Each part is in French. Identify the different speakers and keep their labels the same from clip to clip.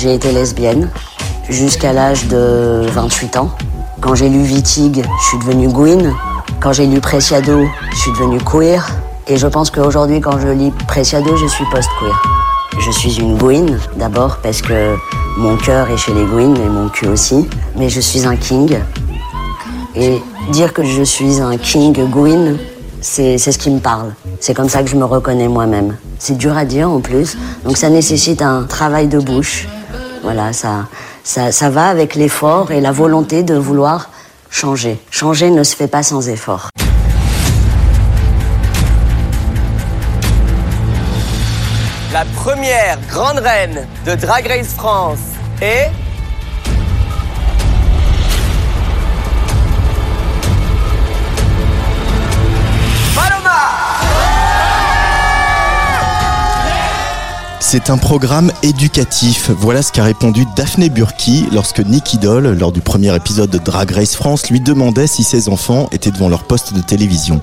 Speaker 1: j'ai été lesbienne jusqu'à l'âge de 28 ans. Quand j'ai lu Wittig, je suis devenue Gwyn. Quand j'ai lu Preciado, je suis devenue queer. Et je pense qu'aujourd'hui, quand je lis Preciado, je suis post-queer. Je suis une Gwyn, d'abord parce que mon cœur est chez les Gwyn et mon cul aussi. Mais je suis un king. Et dire que je suis un king Gwyn, c'est ce qui me parle. C'est comme ça que je me reconnais moi-même. C'est dur à dire en plus, donc ça nécessite un travail de bouche. Voilà, ça, ça, va avec l'effort et la volonté de vouloir changer. Changer ne se fait pas sans effort.
Speaker 2: La première grande reine de Drag Race France est...
Speaker 3: C'est un programme éducatif. Voilà ce qu'a répondu Daphné Burki lorsque Nicky Doll, lors du premier épisode de Drag Race France, lui demandait si ses enfants étaient devant leur poste de télévision.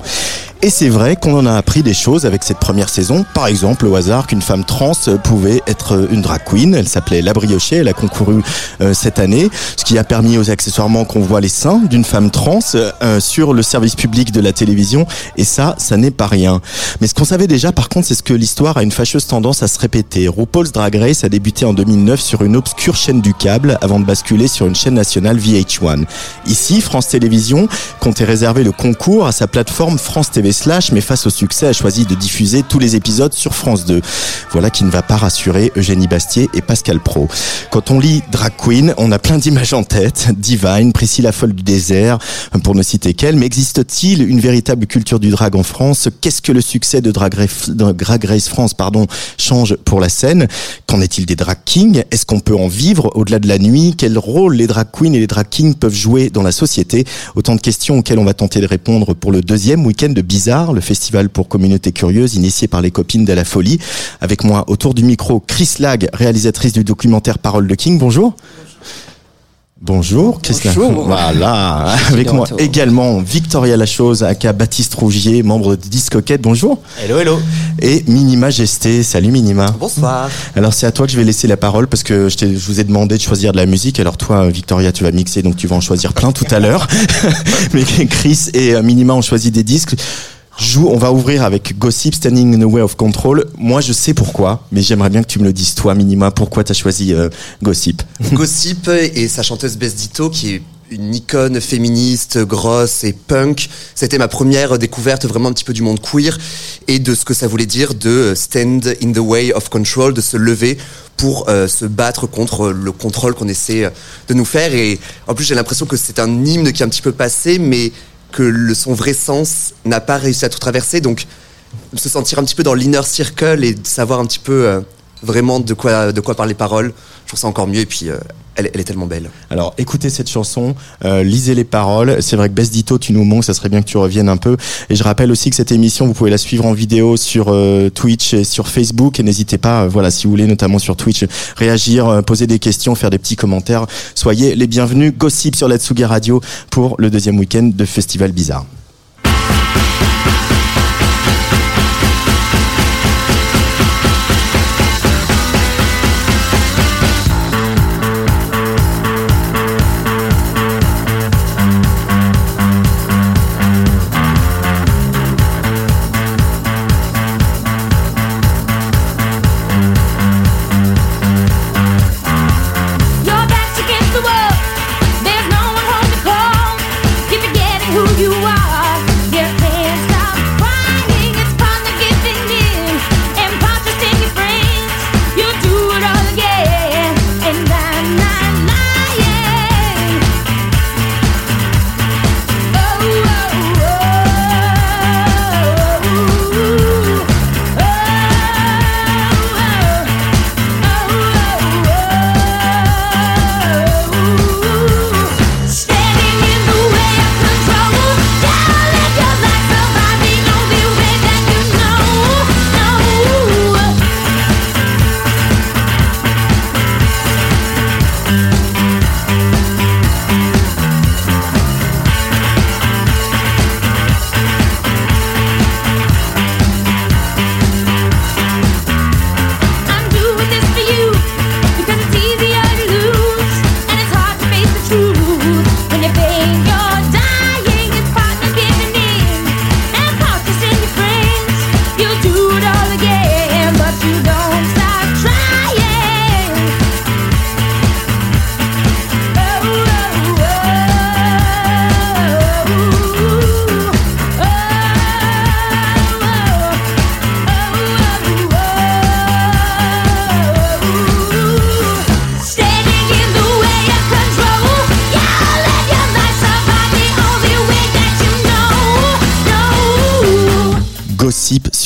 Speaker 3: Et c'est vrai qu'on en a appris des choses avec cette première saison. Par exemple, au hasard, qu'une femme trans pouvait être une drag queen. Elle s'appelait La Briochée. Elle a concouru euh, cette année, ce qui a permis aux accessoirement qu'on voit les seins d'une femme trans euh, sur le service public de la télévision. Et ça, ça n'est pas rien. Mais ce qu'on savait déjà, par contre, c'est ce que l'histoire a une fâcheuse tendance à se répéter. RuPaul's Drag Race a débuté en 2009 sur une obscure chaîne du câble avant de basculer sur une chaîne nationale VH1. Ici, France Télévisions comptait réserver le concours à sa plateforme France TV Slash, mais face au succès, a choisi de diffuser tous les épisodes sur France 2. Voilà qui ne va pas rassurer Eugénie Bastier et Pascal Pro. Quand on lit Drag Queen, on a plein d'images en tête. Divine, Priscilla Folle du désert, pour ne citer qu'elle. Mais existe-t-il une véritable culture du drag en France? Qu'est-ce que le succès de Drag Race, France pardon, change pour la scène? Qu'en est-il des drag kings? Est-ce qu'on peut en vivre au-delà de la nuit? Quel rôle les drag queens et les drag kings peuvent jouer dans la société? Autant de questions auxquelles on va tenter de répondre pour le deuxième week-end de Bizarre, le festival pour communautés curieuses initié par les copines de la folie. Avec moi autour du micro, Chris Lag, réalisatrice du documentaire Parole de King. Bonjour. Bonjour, Chris Lag.
Speaker 4: Bonjour.
Speaker 3: Voilà. Avec moi
Speaker 4: retour.
Speaker 3: également Victoria Lachose, aka Baptiste Rougier, membre de Discoquette. Bonjour.
Speaker 4: Hello, hello.
Speaker 3: Et Minima Gesté. Salut Minima.
Speaker 4: Bonsoir.
Speaker 3: Alors c'est à toi que je vais laisser la parole parce que je, je vous ai demandé de choisir de la musique. Alors toi, Victoria, tu vas mixer, donc tu vas en choisir plein tout à l'heure. Mais Chris et euh, Minima ont choisi des disques. Joue, on va ouvrir avec Gossip, Standing in the Way of Control. Moi, je sais pourquoi, mais j'aimerais bien que tu me le dises, toi, Minima, pourquoi tu as choisi euh, Gossip?
Speaker 4: Gossip et sa chanteuse Bess Ditto, qui est une icône féministe, grosse et punk. C'était ma première découverte vraiment un petit peu du monde queer et de ce que ça voulait dire de stand in the way of control, de se lever pour euh, se battre contre le contrôle qu'on essaie de nous faire. Et en plus, j'ai l'impression que c'est un hymne qui est un petit peu passé, mais que le, son vrai sens n'a pas réussi à tout traverser. Donc, se sentir un petit peu dans l'inner circle et savoir un petit peu euh, vraiment de quoi, de quoi parler les paroles, je trouve ça encore mieux. Et puis, euh, elle, est tellement belle.
Speaker 3: Alors, écoutez cette chanson, euh, lisez les paroles. C'est vrai que Bess Ditto, tu nous manques, ça serait bien que tu reviennes un peu. Et je rappelle aussi que cette émission, vous pouvez la suivre en vidéo sur euh, Twitch et sur Facebook. Et n'hésitez pas, euh, voilà, si vous voulez, notamment sur Twitch, réagir, euh, poser des questions, faire des petits commentaires. Soyez les bienvenus. Gossip sur la Tsugi Radio pour le deuxième week-end de Festival Bizarre.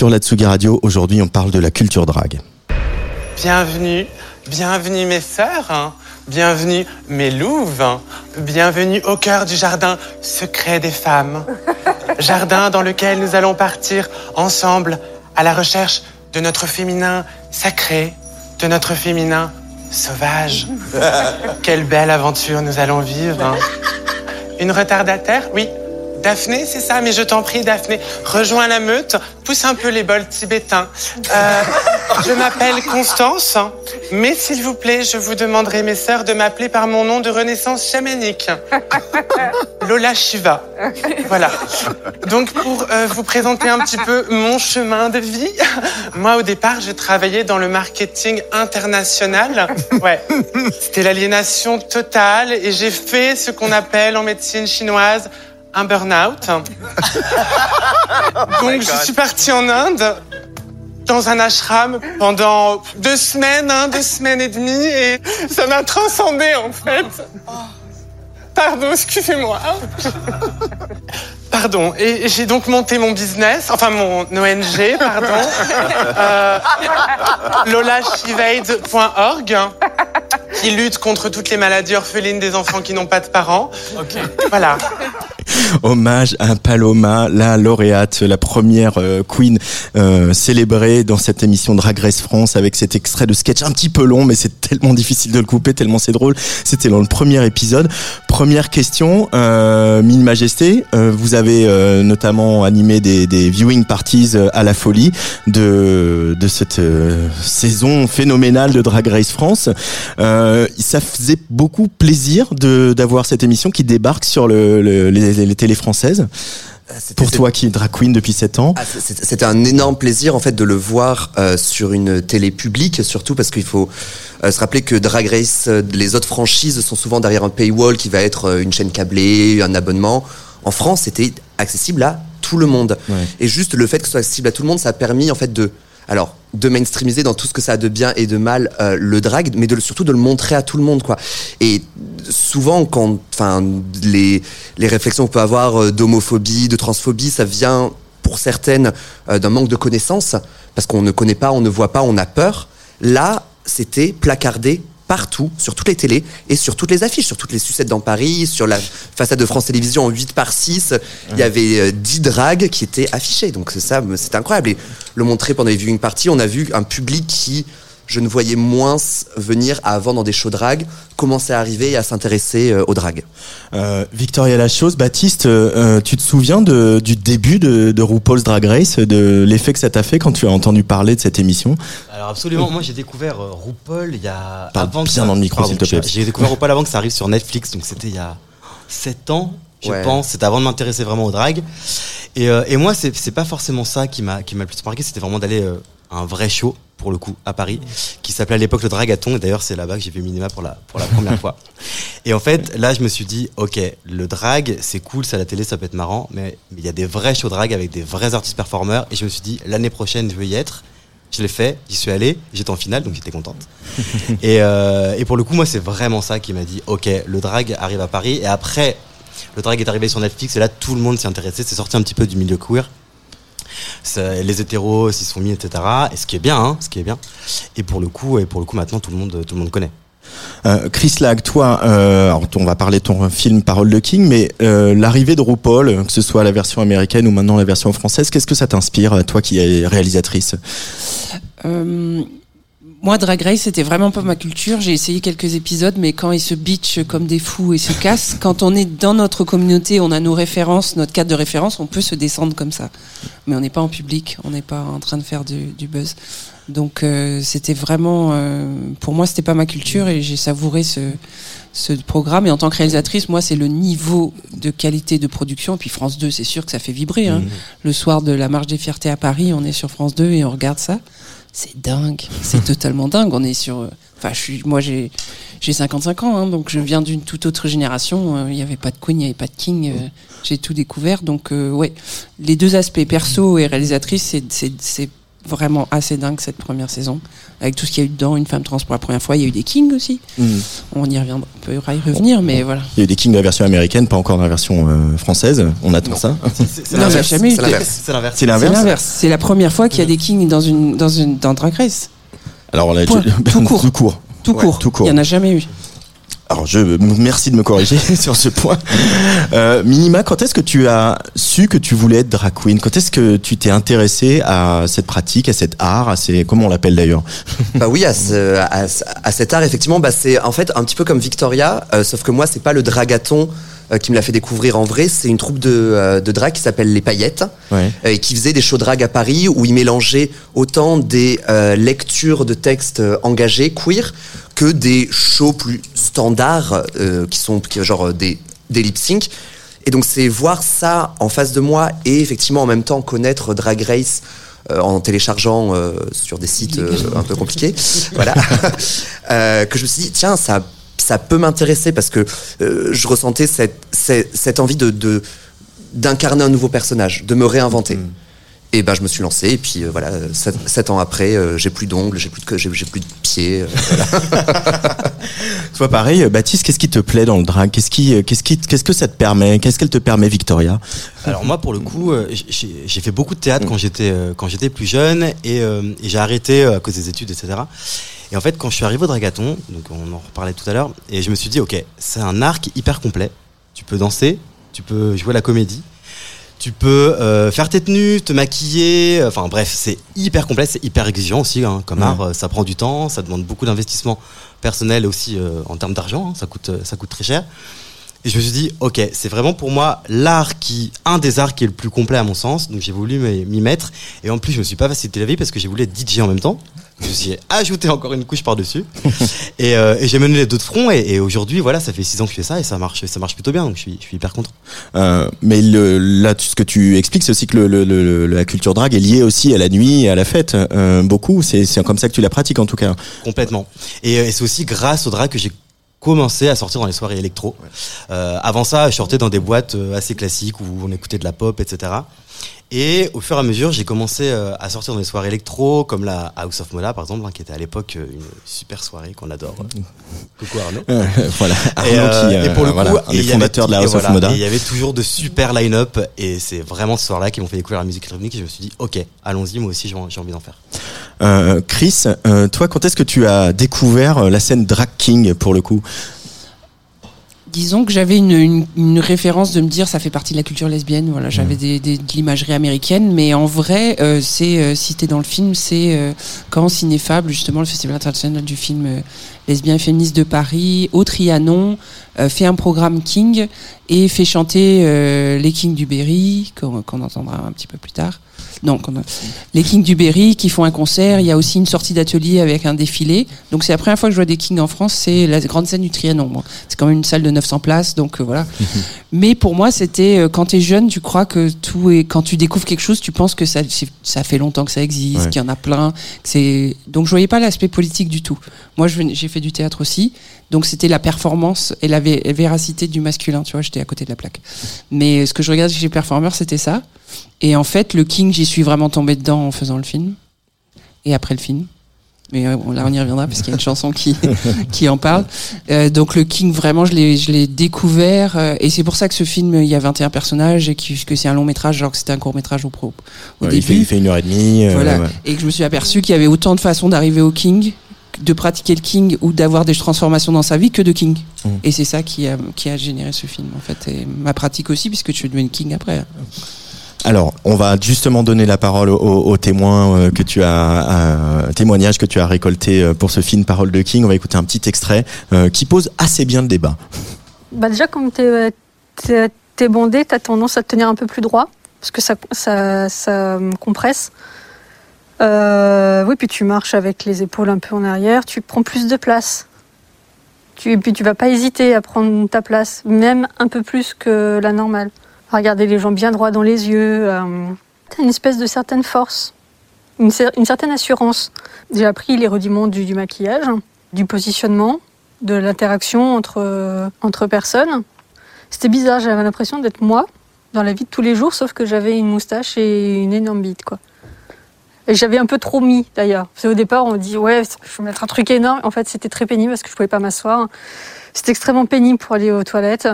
Speaker 3: Sur la Tsugi Radio. Aujourd'hui, on parle de la culture drague.
Speaker 5: Bienvenue, bienvenue mes sœurs, hein. bienvenue mes louves, hein. bienvenue au cœur du jardin secret des femmes. Jardin dans lequel nous allons partir ensemble à la recherche de notre féminin sacré, de notre féminin sauvage. Quelle belle aventure nous allons vivre. hein. Une retardataire? Oui. Daphné, c'est ça, mais je t'en prie, Daphné, rejoins la meute, pousse un peu les bols tibétains. Euh, je m'appelle Constance, mais s'il vous plaît, je vous demanderai, mes sœurs, de m'appeler par mon nom de renaissance chamanique. Lola Shiva. Voilà. Donc, pour euh, vous présenter un petit peu mon chemin de vie, moi, au départ, je travaillais dans le marketing international. Ouais. C'était l'aliénation totale et j'ai fait ce qu'on appelle en médecine chinoise un burn-out. Donc, je suis partie en Inde dans un ashram pendant deux semaines, hein, deux semaines et demie, et ça m'a transcendé en fait. Pardon, excusez-moi. Pardon, et j'ai donc monté mon business, enfin mon ONG, pardon, euh, lolashivaid.org, qui lutte contre toutes les maladies orphelines des enfants qui n'ont pas de parents. Voilà.
Speaker 3: Hommage à Paloma, la lauréate, la première euh, queen euh, célébrée dans cette émission Drag Race France avec cet extrait de sketch un petit peu long, mais c'est tellement difficile de le couper, tellement c'est drôle. C'était dans le premier épisode. Première question, euh, Mille Majesté, euh, vous avez euh, notamment animé des, des viewing parties euh, à la folie de, de cette euh, saison phénoménale de Drag Race France. Euh, ça faisait beaucoup plaisir de d'avoir cette émission qui débarque sur le, le- les, les télés françaises.
Speaker 4: C'était-
Speaker 3: Pour toi qui es drag queen depuis 7 ans.
Speaker 4: Ah, C'était un énorme plaisir en fait de le voir euh, sur une télé publique, surtout parce qu'il faut euh, se rappeler que Drag Race, euh, les autres franchises sont souvent derrière un paywall qui va être euh, une chaîne câblée, un abonnement. En France, c'était accessible à tout le monde.
Speaker 3: Ouais.
Speaker 4: Et juste le fait que ce soit accessible à tout le monde, ça a permis en fait de, alors, de mainstreamiser dans tout ce que ça a de bien et de mal euh, le drag, mais surtout de le montrer à tout le monde, quoi. Et souvent, quand, enfin, les, les réflexions qu'on peut avoir euh, d'homophobie, de transphobie, ça vient pour certaines euh, d'un manque de connaissances, parce qu'on ne connaît pas, on ne voit pas, on a peur. Là, c'était placardé partout, sur toutes les télés et sur toutes les affiches, sur toutes les sucettes dans Paris, sur la façade de France Télévisions en 8 par 6, il y avait euh, 10 dragues qui étaient affichées. Donc c'est ça, c'était incroyable. Et le montrer pendant les viewing parties, on a vu un public qui, je ne voyais moins venir avant dans des shows drag, commencer à arriver et à s'intéresser euh, au drag?
Speaker 3: Euh, Victoria Lachose, Baptiste, euh, euh, tu te souviens de, du début de, de RuPaul's Drag Race, de l'effet que ça t'a fait quand tu as entendu parler de cette émission?
Speaker 6: Alors absolument, moi j'ai découvert euh, RuPaul il y a...
Speaker 3: Parle
Speaker 6: avant
Speaker 3: bien
Speaker 6: ça-
Speaker 3: dans le micro, s'il te plaît.
Speaker 6: J'ai découvert RuPaul avant que ça arrive sur Netflix, donc c'était il y a 7 ans, je
Speaker 4: Ouais.
Speaker 6: pense. C'était avant de m'intéresser vraiment au drag. Et, euh, et moi, c'est c'est pas forcément ça qui m'a qui m'a le plus marqué, c'était vraiment d'aller euh, à un vrai show pour le coup à Paris qui s'appelait à l'époque le Dragathon et d'ailleurs c'est là-bas que j'ai vu Minima pour la pour la première fois. Et en fait, là je me suis dit OK, le drag, c'est cool, ça à la télé, ça peut être marrant, mais il y a des vrais shows drag avec des vrais artistes performeurs et je me suis dit l'année prochaine, je veux y être. Je l'ai fait, j'y suis allé, j'étais en finale, donc j'étais contente. et, euh, et pour le coup, moi, c'est vraiment ça qui m'a dit, ok, le drag arrive à Paris. Et après, le drag est arrivé sur Netflix, et là, tout le monde s'y intéressait. C'est sorti un petit peu du milieu queer. Ça- les hétéros s'y sont mis, etc. Et ce qui est bien, hein, ce qui est bien. Et pour le coup, et pour le coup, maintenant, tout le monde, tout le monde connaît.
Speaker 3: Euh, Chris Lag, toi, euh, alors, on va parler de ton film Parole de King, mais euh, l'arrivée de RuPaul, que ce soit la version américaine ou maintenant la version française, qu'est-ce que ça t'inspire, toi qui es réalisatrice?
Speaker 7: Euh, moi, Drag Race, c'était vraiment pas ma culture. J'ai essayé quelques épisodes, mais quand ils se bitchent comme des fous et se cassent, quand on est dans notre communauté, on a nos références, notre cadre de référence, on peut se descendre comme ça. Mais on n'est pas en public, on n'est pas en train de faire du, du buzz. Donc, euh, c'était vraiment, euh, pour moi, c'était pas ma culture et j'ai savouré ce, ce programme. Et en tant que réalisatrice, moi, c'est le niveau de qualité de production. Et puis France 2, c'est sûr que ça fait vibrer. Hein. Le soir de la Marche des Fiertés à Paris, on est sur France 2 et on regarde ça. C'est dingue, c'est totalement dingue. On est sur. euh, Enfin, moi, j'ai, j'ai 55 ans, hein, donc je viens d'une toute autre génération. Euh, Il n'y avait pas de Queen, il n'y avait pas de King. euh, j'ai tout découvert. Donc, ouais, les deux aspects perso et réalisatrice, c'est, c'est vraiment assez dingue cette première saison, avec tout ce qu'il y a eu dedans, une femme trans pour la première fois. Il y a eu des kings aussi.
Speaker 3: Mhm.
Speaker 7: On y reviendra, on peut y revenir, mais voilà.
Speaker 3: Il y a eu des Kings dans la version américaine, pas encore dans la version euh, française. On attend ça.
Speaker 6: C'est
Speaker 7: Non, eu
Speaker 4: c'est l'inverse.
Speaker 6: C'est l'inverse.
Speaker 3: C'est
Speaker 7: la première fois qu'il y a des kings dans une dans une dans Drag Race.
Speaker 3: Alors
Speaker 7: Point.
Speaker 3: je-
Speaker 7: Tout court.
Speaker 3: tout court.
Speaker 7: Tout
Speaker 3: Ouais,
Speaker 7: court.
Speaker 3: tout court.
Speaker 7: Il y en a jamais eu.
Speaker 3: Alors je merci de me corriger sur ce point. Euh, Minima, quand est-ce que tu as su que tu voulais être drag queen? Quand est-ce que tu t'es intéressé à cette pratique, à cet art, à ces comment on l'appelle d'ailleurs?
Speaker 4: Bah oui, à, ce- à, ce- à cet art, effectivement, bah c'est en fait un petit peu comme Victoria, euh, sauf que moi, c'est pas le dragaton euh, qui me l'a fait découvrir en vrai, c'est une troupe de, euh, de drag qui s'appelle Les Paillettes,
Speaker 3: Ouais.
Speaker 4: euh, et qui faisait des shows drag à Paris où ils mélangeaient autant des euh, lectures de textes engagés, queer, que des shows plus standards, euh, qui sont qui, genre euh, des, des lip sync. Et donc c'est voir ça en face de moi et effectivement en même temps connaître Drag Race euh, en téléchargeant euh, sur des sites euh, un peu compliqués, voilà, Euh, que je me suis dit tiens ça ça peut m'intéresser parce que euh, je ressentais cette, cette, cette envie de de- d'incarner un nouveau personnage, de me réinventer. Et ben je me suis lancé et puis euh, voilà sept, sept ans après euh, j'ai plus d'ongles, j'ai plus de queue, j'ai j'ai plus de pieds. euh, voilà.
Speaker 3: Toi pareil, Baptiste, qu'est-ce qui te plaît dans le drag? Qu'est-ce qui euh, qu'est-ce qui qu'est-ce que ça te permet? Qu'est-ce qu'elle te permet Victoria?
Speaker 6: Alors moi, pour le coup, j'ai j'ai fait beaucoup de théâtre quand j'étais quand j'étais plus jeune et, euh, et j'ai arrêté à cause des études, etc. Et en fait, quand je suis arrivé au Dragaton, donc on en reparlait tout à l'heure, et je me suis dit, ok, c'est un est hyper complet. Tu peux danser, tu peux jouer la comédie, tu peux euh, faire tes tenues, te maquiller. euh, Enfin bref, c'est hyper complet, c'est hyper exigeant aussi hein, comme
Speaker 3: Ouais.
Speaker 6: art. euh, Ça prend du temps, ça demande beaucoup d'investissement personnel aussi euh, en termes d'argent. hein, ça coûte ça coûte très cher. Et je me suis dit, ok, c'est vraiment pour moi l'art qui, un des arts qui est le plus complet à mon sens. Donc j'ai voulu m'y m'y mettre. Et en plus, je me suis pas facilité la vie parce que j'ai voulu être DJ en même temps. Je me suis ajouté encore une couche par-dessus. et euh, et j'ai mené les deux de front. Et, et aujourd'hui, voilà, ça fait six ans que je fais ça et ça marche, ça marche plutôt bien. Donc je suis, je suis hyper content.
Speaker 3: Euh, mais le, là, ce que tu expliques, c'est aussi que le, le- le- la culture drag est liée aussi à la nuit et à la fête. Euh, beaucoup, c'est comme ça que tu la pratiques en tout cas.
Speaker 6: Complètement. Et, et c'est aussi grâce au drag que j'ai commencé à sortir dans les soirées électro. Avant ça, je sortais dans des boîtes assez classiques où on écoutait de la pop, etc. Et au fur et à mesure, j'ai commencé euh, à sortir dans des soirées électro, comme la House of Moda, par exemple, hein, qui était à l'époque euh, une super soirée qu'on adore. Coucou Arnaud.
Speaker 3: Euh, voilà.
Speaker 6: Et,
Speaker 3: Arnaud
Speaker 6: euh,
Speaker 3: qui,
Speaker 6: et pour le
Speaker 3: voilà,
Speaker 6: coup,
Speaker 3: un
Speaker 6: et
Speaker 3: des fondateurs de la House
Speaker 6: et
Speaker 3: of
Speaker 6: voilà,
Speaker 3: Moda.
Speaker 6: et il y avait toujours de super line-up, et c'est vraiment ce soir-là qui m'ont fait découvrir la musique électronique, et je me suis dit, ok, allons-y, moi aussi j'ai envie d'en faire.
Speaker 3: Chris, toi, quand est-ce que tu as découvert la scène drag king pour le coup?
Speaker 7: Disons que j'avais une, une, une référence de me dire ça fait partie de la culture lesbienne. Voilà, j'avais des, des- de l'imagerie américaine, mais en vrai, euh, c'est euh, cité dans le film, c'est euh, quand Cinéfable, justement le festival international du film euh, lesbien et féministe de Paris, au Trianon, euh, fait un programme King et fait chanter euh, les Kings du Berry, qu'on qu'on entendra un petit peu plus tard. Qu'on a- les Kings du Berry qui font un concert. Il y a aussi une sortie d'atelier avec un défilé. Donc c'est la première fois que je vois des Kings en France, c'est la grande scène du Trianon. Bon, c'est quand même une salle de 900 places, donc euh, voilà. Mais pour moi, c'était euh, quand tu es jeune, tu crois que tout est. Quand tu découvres quelque chose, tu penses que ça, ça fait longtemps que ça existe,
Speaker 3: Ouais.
Speaker 7: qu'il y en a plein. que c'est donc je voyais pas l'aspect politique du tout. Moi, j'ai fait du théâtre aussi, donc c'était la performance et la vé- véracité du masculin. Tu vois, j'étais à côté de la plaque. Mais ce que je regardais chez les performeurs, c'était ça. Et en fait, le King, j'y suis vraiment tombé dedans en faisant le film et après le film. Mais euh, là, on y reviendra parce qu'il y a une chanson qui, qui en parle. Euh, donc le King, vraiment, je l'ai, je l'ai découvert. euh, et c'est pour ça que ce film, il y a 21 personnages et qui- que c'est un long métrage, alors que c'était un court métrage au, pro, au
Speaker 3: Ouais, il, fait,
Speaker 7: début.
Speaker 3: il fait une heure et demie. euh,
Speaker 7: voilà.
Speaker 3: ouais.
Speaker 7: Et que je me suis aperçu qu'il y avait autant de façons d'arriver au King, de pratiquer le King ou d'avoir des transformations dans sa vie que de King.
Speaker 3: Mm.
Speaker 7: Et c'est ça qui a, qui a généré ce film, en fait. Et ma pratique aussi, puisque je suis devenu King après.
Speaker 3: Alors, on va justement donner la parole aux, témoins euh, que tu as, euh, témoignages que tu as récoltés euh, pour ce film Parole de King. On va écouter un petit extrait euh, qui pose assez bien le débat.
Speaker 8: Bah déjà, comme tu es, bondé, tu as tendance à te tenir un peu plus droit, parce que ça, ça, ça compresse. Euh, oui, puis tu marches avec les épaules un peu en arrière, tu prends plus de place. Et puis tu vas pas hésiter à prendre ta place, même un peu plus que la normale. Regarder les gens bien droits dans les yeux. Euh, as une espèce de certaine force, une, cer- une certaine assurance. J'ai appris les rudiments du, maquillage, du positionnement, de l'interaction entre, euh, entre personnes. C'était bizarre, j'avais l'impression d'être moi dans la vie de tous les jours, sauf que j'avais une moustache et une énorme bite. Quoi. J'avais un peu trop mis d'ailleurs. Parce qu'au départ, on dit ouais, je vais mettre un truc énorme. En fait, c'était très pénible parce que je pouvais pas m'asseoir. C'était extrêmement pénible pour aller aux toilettes.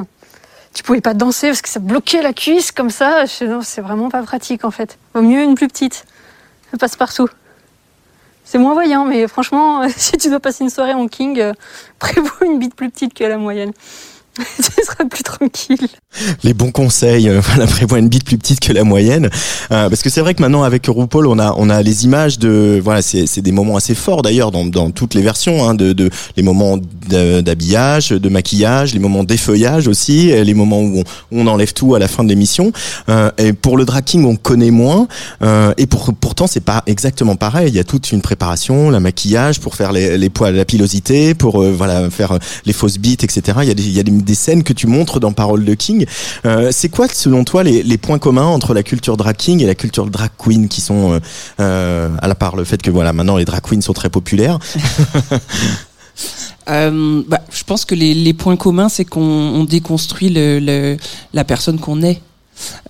Speaker 8: Tu pouvais pas danser parce que ça bloquait la cuisse comme ça. Non, C'est vraiment pas pratique en fait. Vaut mieux une plus petite. Ça passe partout. C'est moins voyant, mais franchement, si tu dois passer une soirée en king, euh, prévois une bite plus petite que la moyenne. Ce sera plus tranquille.
Speaker 3: les bons conseils. euh, Voilà, prévoit une bite plus petite que la moyenne. Euh, parce que c'est vrai que maintenant avec RuPaul, on a on a les images de voilà, c'est des moments assez forts d'ailleurs dans dans toutes les versions hein, de de les moments d'habillage, de maquillage, les moments d'effeuillage aussi, les moments où on, on enlève tout à la fin de l'émission. Euh, et pour le drag king, on connaît moins. Euh, et pour, pourtant, c'est pas exactement pareil. Il y a toute une préparation, le maquillage pour faire les, les poils, la pilosité, pour euh, voilà faire les fausses bites, etc. Il y a des, il y a des, des scènes que tu montres dans Parole de King. Euh, c'est quoi, selon toi, les, les points communs entre la culture drag king et la culture drag queen, qui sont, euh, euh, à la part le fait que voilà, maintenant les drag queens sont très populaires?
Speaker 7: Euh, bah, je pense que les, les points communs, c'est qu'on on déconstruit le, le- la personne qu'on est.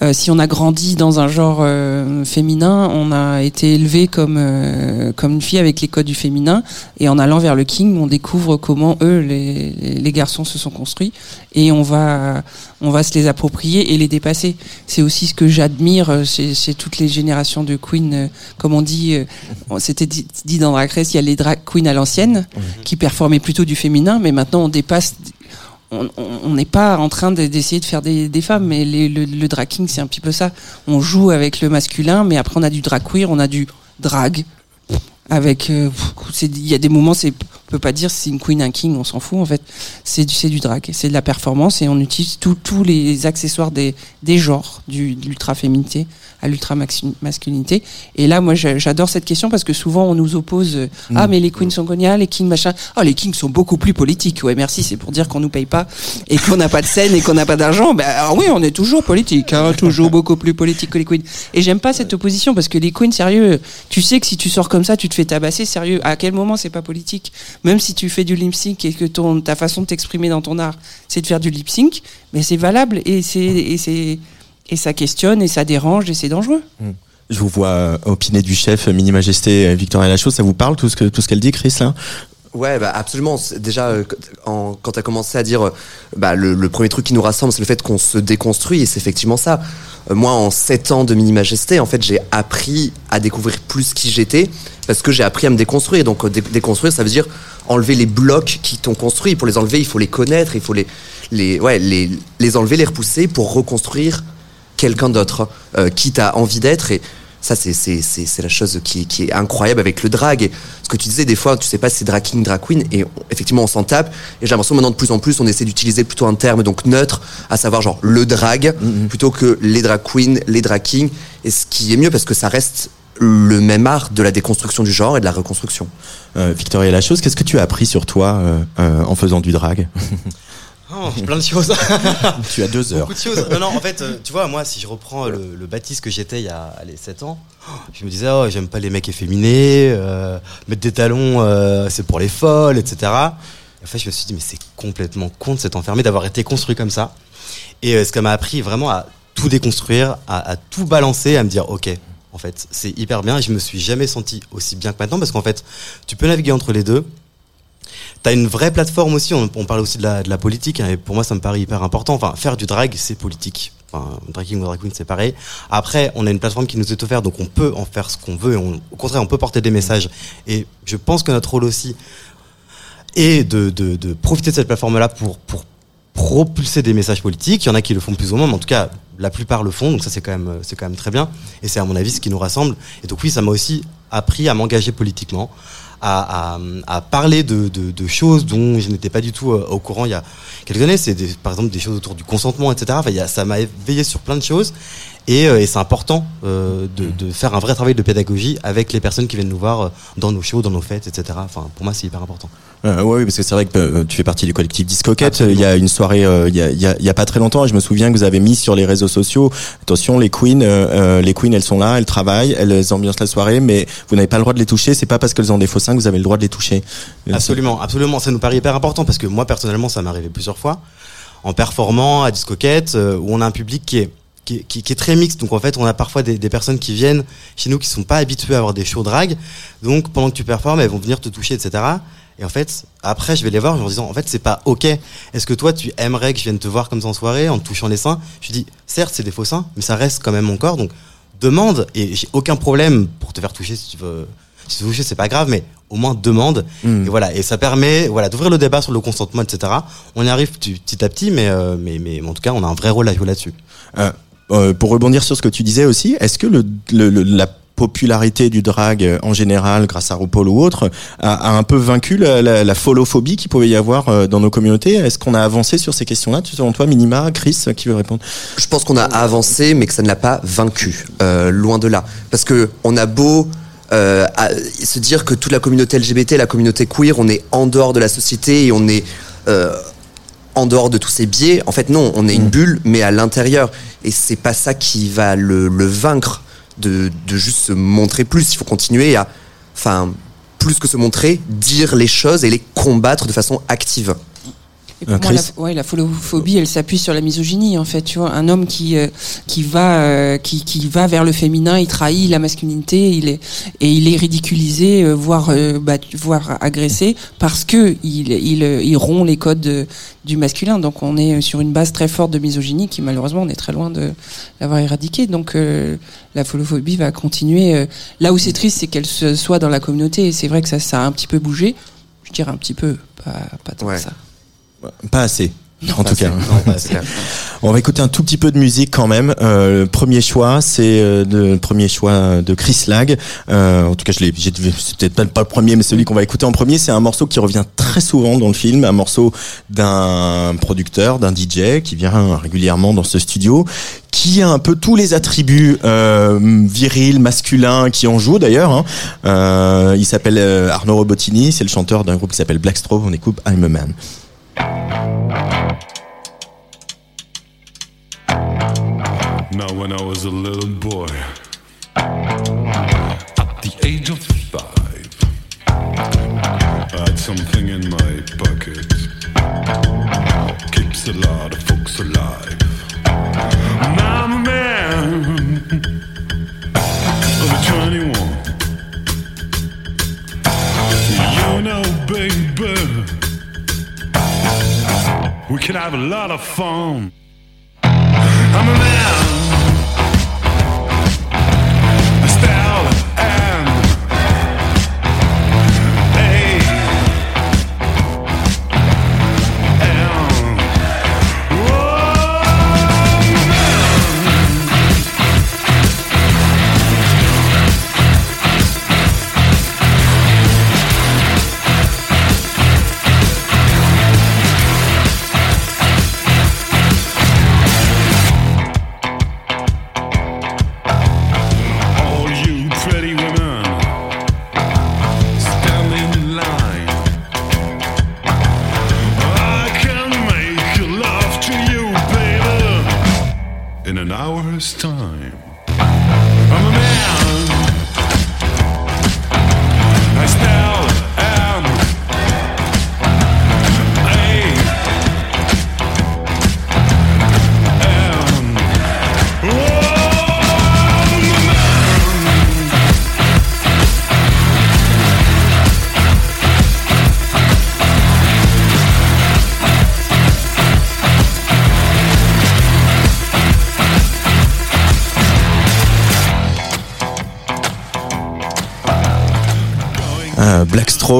Speaker 7: Euh, si on a grandi dans un genre euh, féminin, on a été élevé comme euh, comme une fille avec les codes du féminin, et en allant vers le king, on découvre comment eux, les, les garçons, se sont construits, et on va on va se les approprier et les dépasser. C'est aussi ce que j'admire euh, chez, chez toutes les générations de queens, euh, comme on dit, euh, c'était dit, dit dans Drag Race, il y a les drag queens à l'ancienne qui performaient plutôt du féminin, mais maintenant on dépasse. On n'est pas en train de- d'essayer de faire des, femmes, mais le, le drag king c'est un petit peu ça. On joue avec le masculin, mais après on a du drag queer, on a du drag. Avec, euh, il y a des moments, c'est, on peut pas dire si c'est une queen un king, on s'en fout en fait. C'est du, c'est du drag, c'est de la performance et on utilise tous les accessoires des, des genres, du, de l'ultra féminité à l'ultra maxi- masculinité. Et là, moi, j'a- j'adore cette question parce que souvent on nous oppose euh,
Speaker 3: Mm.
Speaker 7: ah mais les queens sont géniales, les kings machin. Ah les kings sont beaucoup plus politiques. Ouais, merci, c'est pour dire qu'on nous paye pas et qu'on n'a pas de scène et qu'on n'a pas d'argent. Ben alors oui, on est toujours politique, hein, toujours beaucoup plus politique que les queens. Et j'aime pas cette opposition parce que les queens, sérieux, tu sais que si tu sors comme ça, tu te fais tabasser, sérieux. À quel moment c'est pas politique? Même si tu fais du lip sync et que ton ta façon de t'exprimer dans ton art, c'est de faire du lip sync, mais c'est valable et c'est et c'est et ça questionne et ça dérange et c'est dangereux.
Speaker 3: Je vous vois euh, opiner du chef, euh, Mini Majesté, euh, Victoria Lachaud. Ça vous parle tout ce que tout ce qu'elle dit, Chris là?
Speaker 4: Ouais, bah absolument. Déjà, euh, en- quand tu as commencé à dire, euh, bah, le, le premier truc qui nous rassemble, c'est le fait qu'on se déconstruit, et c'est effectivement ça. Euh, moi, en 7 ans de Mini Majesté, en fait, j'ai appris à découvrir plus qui j'étais, parce que j'ai appris à me déconstruire. Donc, dé- déconstruire, ça veut dire enlever les blocs qui t'ont construit. Pour les enlever, il faut les connaître, il faut les, les, ouais, les, les enlever, les repousser pour reconstruire quelqu'un d'autre euh, qui t'as envie d'être. Et ça, c'est, c'est, c'est, c'est la chose qui, qui est incroyable avec le drag. Et ce que tu disais, des fois, tu sais pas si c'est drag king, drag queen, et on- effectivement, on s'en tape. Et j'ai l'impression maintenant, de plus en plus, on essaie d'utiliser plutôt un terme donc neutre, à savoir genre le drag, plutôt que les drag queens, les drag kings. Et ce qui est mieux parce que ça reste le même art de la déconstruction du genre et de la reconstruction.
Speaker 3: Euh, Victoria Lachose, qu'est-ce que tu as appris sur toi euh, euh, en faisant du drag
Speaker 6: Oh, plein de choses.
Speaker 3: Tu as deux heures.
Speaker 6: Beaucoup de choses. Non, non, en fait, euh, tu vois, moi, si je reprends le, le Baptiste que j'étais il y a allez, 7 ans, je me disais, oh, j'aime pas les mecs efféminés, euh, mettre des talons, euh, c'est pour les folles, etc. Et en fait, je me suis dit, mais c'est complètement con de s'être enfermé, d'avoir été construit comme ça. Et euh, ce qui m'a appris vraiment à tout déconstruire, à, à tout balancer, à me dire, ok, en fait, c'est hyper bien. Et je me suis jamais senti aussi bien que maintenant parce qu'en fait, tu peux naviguer entre les deux. T'as une vraie plateforme aussi, on, parle aussi de la, politique, hein, et pour moi ça me paraît hyper important. Enfin, faire du drag, c'est politique. Enfin, drag king ou drag queen, c'est pareil. Après, on a une plateforme qui nous est offerte, donc on peut en faire ce qu'on veut, au contraire, on peut porter des messages. Et je pense que notre rôle aussi est de, de, de profiter de cette plateforme-là pour, pour propulser des messages politiques. Il y en a qui le font plus ou moins, mais en tout cas, la plupart le font, donc ça c'est quand même, c'est quand même très bien. Et c'est à mon avis ce qui nous rassemble. Et donc oui, ça m'a aussi appris à m'engager politiquement, à, à, à parler de, de, de choses dont je n'étais pas du tout euh, au courant il y a quelques années. C'est par exemple des choses autour du consentement, etc. Enfin, il y a, ça m'a éveillé sur plein de choses. Et, euh, et c'est important euh, de, de faire un vrai travail de pédagogie avec les personnes qui viennent nous voir euh, dans nos shows, dans nos fêtes, etc. Enfin, pour moi, c'est hyper important.
Speaker 3: Euh, oui, parce que c'est vrai que euh, tu fais partie du collectif Discoquette. Il y a une soirée, euh, il y, a, il y, a, il y a pas très longtemps, et je me souviens que vous avez mis sur les réseaux sociaux, attention, les queens, les queens, elles sont là, elles travaillent, elles ambiancent la soirée, mais vous n'avez pas le droit de les toucher. C'est pas parce qu'elles ont des faux seins que vous avez le droit de les toucher.
Speaker 6: Absolument, absolument. Ça nous paraît hyper important parce que moi, personnellement, ça m'est arrivé plusieurs fois en performant à Discoquette euh, où on a un public qui est qui, est- qui- qui est très mixte. Donc en fait, on a parfois des, des personnes qui viennent chez nous qui sont pas habituées à avoir des shows drag. Donc pendant que tu performes, elles vont venir te toucher, etc. Et en fait, après, je vais les voir en leur disant, en fait, c'est pas ok. Est-ce que toi, tu aimerais que je vienne te voir comme ça en soirée, en te touchant les seins? Je dis, certes, c'est des faux seins, mais ça reste quand même mon corps. Donc demande. Et j'ai aucun problème pour te faire toucher si tu veux. Si tu veux toucher, c'est pas grave, mais au moins demande.
Speaker 3: Mm.
Speaker 6: Et voilà. Et ça permet, voilà, d'ouvrir le débat sur le consentement, etc. On y arrive petit à petit, mais, euh, mais, mais en tout cas, on a un vrai rôle à jouer là-dessus.
Speaker 3: Euh, euh, pour rebondir sur ce que tu disais aussi, est-ce que le, le- le- la popularité du drag euh, en général, grâce à RuPaul ou autre, a, a un peu vaincu la, la, la folophobie qu'il pouvait y avoir euh, dans nos communautés? Est-ce qu'on a avancé sur ces questions-là? Tu- Selon toi, Minima, Chris, qui veut répondre?
Speaker 4: Je pense qu'on a avancé, mais que ça ne l'a pas vaincu. Euh, loin de là. Parce que on a beau euh, à- se dire que toute la communauté LGBT, la communauté queer, on est en dehors de la société et on est euh, en dehors de tous ces biais. En fait, non, on est une bulle, mais à l'intérieur. Et c'est pas ça qui va le, vaincre de, de juste se montrer plus. Il faut continuer à, enfin, plus que se montrer, dire les choses et les combattre de façon active.
Speaker 7: Et pour
Speaker 3: Euh,
Speaker 7: moi, la, ouais, la folophobie, elle s'appuie sur la misogynie, en fait. Tu vois, un homme qui euh, qui va euh, qui, qui va vers le féminin, il trahit la masculinité, il est et il est ridiculisé, euh, voire euh, battu, voire agressé parce que il il, euh, il rompt les codes de- du masculin. Donc on est sur une base très forte de misogynie qui malheureusement on est très loin de l'avoir éradiquée. Donc euh, la folophobie va continuer. là où c'est triste, c'est qu'elle soit dans la communauté. Et c'est vrai que ça ça a un petit peu bougé. Je dirais un petit peu, pas pas tant
Speaker 4: Ouais.
Speaker 7: que ça.
Speaker 3: Pas assez. en tout cas.
Speaker 4: Non.
Speaker 3: On va écouter un tout petit peu de musique quand même. Euh, le premier choix, c'est euh, le premier choix de Chris Lag. Euh, en tout cas, je l'ai, c'est peut-être pas- pas le premier, mais celui qu'on va écouter en premier, c'est un morceau qui revient très souvent dans le film, un morceau d'un producteur, d'un DJ qui vient régulièrement dans ce studio, qui a un peu tous les attributs virils, masculins, qui en jouent d'ailleurs. hein. Il s'appelle Arnaud Robotini, c'est le chanteur d'un groupe qui s'appelle Blackstrobe. On écoute I'm a Man.
Speaker 9: Now, when I was a little boy, at the age of five, I had something in my pocket. Keeps a lot of folks alive. Now I'm a man of 21. You know, baby, we can have a lot of fun. I'm a man. A style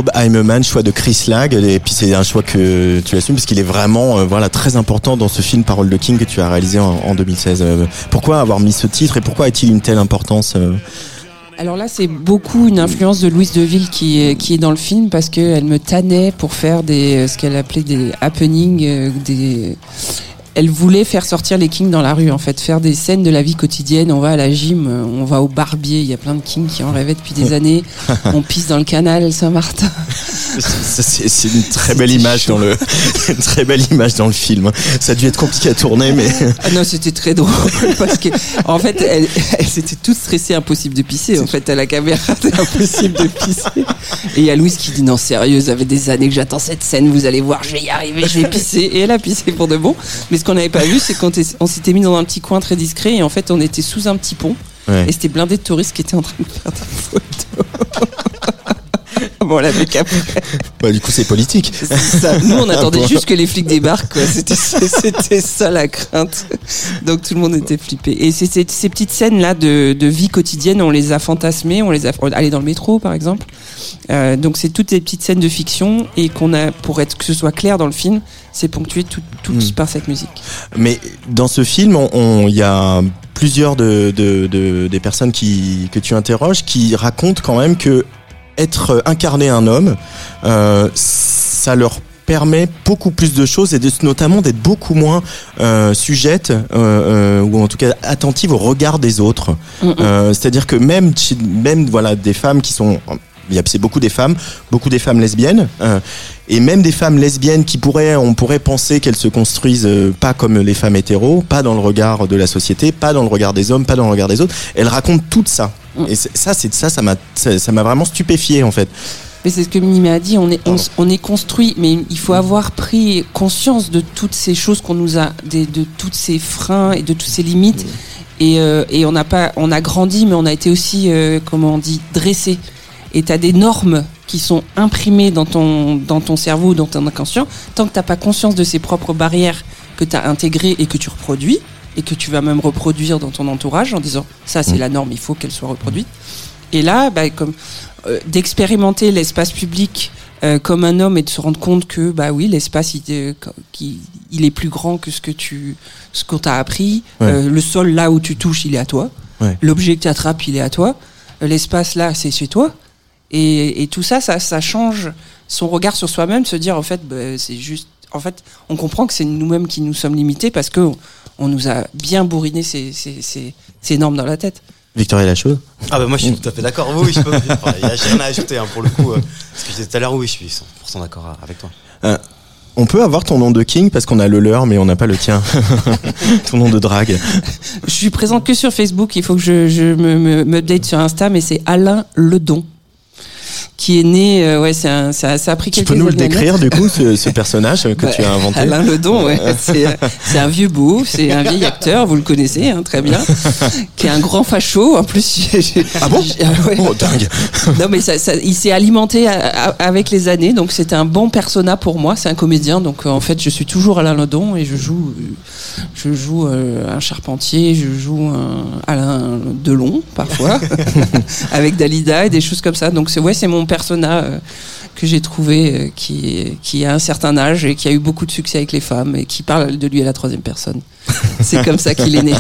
Speaker 3: Blackstrobe, I'm a Man, choix de Chris Lag, et puis c'est un choix que tu assumes parce qu'il est vraiment, euh, voilà, très important dans ce film Parole de King que tu as réalisé en, en 2016. Euh, pourquoi avoir mis ce titre et pourquoi a-t-il une telle importance euh?
Speaker 7: Alors là, c'est beaucoup une influence de Louise Deville qui est, qui est dans le film parce qu'elle me tannait pour faire des, ce qu'elle appelait des happenings, des... Elle voulait faire sortir les kings dans la rue, en fait, faire des scènes de la vie quotidienne. On va à la gym, on va au barbier. Il y a plein de kings qui en rêvaient depuis des années. On pisse dans le canal Saint-Martin.
Speaker 3: C'est une très belle image dans le, une très belle image dans le film. Ça a dû être compliqué à tourner, mais
Speaker 7: Ah non, c'était très drôle parce que en fait, elles, étaient toutes stressées, impossible de pisser. En fait, à la caméra, c'était impossible de pisser. Et il y a Louise qui dit non, sérieux, ça fait des années que j'attends cette scène. Vous allez voir, je vais y arriver, je vais pisser. Et elle a pissé pour de bon. Mais ce qu'on n'avait pas vu, c'est qu'on était- on s'était mis dans un petit coin très discret et en fait, on était sous un petit pont
Speaker 3: Ouais.
Speaker 7: et c'était blindé de touristes qui étaient en train de faire des photos. bon, la mec après.
Speaker 3: bah, du coup, c'est politique.
Speaker 7: Ça. Nous, on attendait juste que les flics débarquent. quoi. C'était c'était ça la crainte. Donc tout le monde était flippé. Et c'est ces, ces petites scènes là de, de vie quotidienne, on les a fantasmées, on les a aller dans le métro par exemple. Euh, donc c'est toutes des petites scènes de fiction et qu'on a pour être que ce soit clair dans le film, c'est ponctué tout, toutes
Speaker 3: Mm.
Speaker 7: par cette musique.
Speaker 3: Mais dans ce film, on- on- il y a plusieurs de, de- de- des personnes qui, que tu interroges qui racontent quand même que être incarné un homme, euh, ça leur permet beaucoup plus de choses et de, notamment d'être beaucoup moins euh, sujette euh, euh, ou en tout cas attentive au regard des autres.
Speaker 7: Mm, mm.
Speaker 3: Euh, C'est-à-dire que même même voilà des femmes qui sont c'est beaucoup des femmes, beaucoup des femmes lesbiennes euh, et même des femmes lesbiennes qui pourraient on pourrait penser qu'elles se construisent euh, pas comme les femmes hétéros, pas dans le regard de la société, pas dans le regard des hommes, pas dans le regard des autres. Elles racontent tout ça. Et c'est- ça c'est ça ça m'a ça ça m'a vraiment stupéfié en fait.
Speaker 7: Mais c'est ce que Minima a dit, on est, on, est construit, mais il faut avoir pris conscience de toutes ces choses qu'on nous a, des- de, tous ces freins et de toutes ces limites. Et, euh, et on n'a pas, on a grandi, mais on a été aussi, euh, comment on dit, dressé. Et tu as des normes qui sont imprimées dans ton, dans ton cerveau, dans ton inconscient. Tant que t'as pas conscience de ces propres barrières que tu as intégrées et que tu reproduis, et que tu vas même reproduire dans ton entourage en disant ça c'est
Speaker 3: Mm.
Speaker 7: la norme, il faut qu'elle soit reproduite. Et là, bah, comme euh, d'expérimenter l'espace public euh, comme un homme et de se rendre compte que bah oui l'espace il, euh, qui- il est plus grand que ce que tu ce qu'on t'a appris
Speaker 3: Ouais.
Speaker 7: Euh, le sol là où tu touches il est à toi
Speaker 3: Ouais.
Speaker 7: l'objet que tu attrapes il est à toi Euh, l'espace là c'est chez toi et, et tout ça, ça ça change son regard sur soi-même se dire en fait bah, c'est juste en fait on comprend que c'est nous-mêmes qui nous sommes limités parce que on, on nous a bien bourriné ces, ces, ces, ces normes dans la tête
Speaker 3: Victoria Lachaude.
Speaker 6: Ah bah moi je suis tout à fait d'accord. Oui, je peux. Enfin, y a- j'ai rien à ajouter hein, pour le coup. euh, ce que je disais tout à l'heure, oui, je suis 100% d'accord avec toi.
Speaker 3: Euh, on peut avoir ton nom de king parce qu'on a le leur mais on n'a pas le tien. ton nom de drague.
Speaker 7: Je suis présente que sur Facebook. Il faut que je, je me, me, me update sur Insta, mais c'est Alain Ledon qui est né. euh, ouais, c'est un, ça, ça a pris
Speaker 3: Tu
Speaker 7: quelques
Speaker 3: peux nous le
Speaker 7: années
Speaker 3: décrire du coup ce, ce personnage que
Speaker 7: Bah,
Speaker 3: tu as inventé
Speaker 7: Alain Ledon, ouais. c'est c'est un vieux beau, c'est un vieil acteur, vous le connaissez hein, très bien, qui est un grand facho. En plus,
Speaker 3: Ah bon
Speaker 7: ouais.
Speaker 3: Oh dingue.
Speaker 7: Non mais ça, ça- il s'est alimenté à- à- avec les années, donc c'était un bon persona pour moi. C'est un comédien, donc euh, en fait je suis toujours Alain Ledon et je joue, euh, je joue euh, un charpentier, je joue un Alain Delon parfois, avec Dalida et des choses comme ça. Donc c'est ouais, c'est mon persona euh, que j'ai trouvé euh, qui qui a un certain âge et qui a eu beaucoup de succès avec les femmes et qui parle de lui à la troisième personne. C'est comme ça qu'il est né.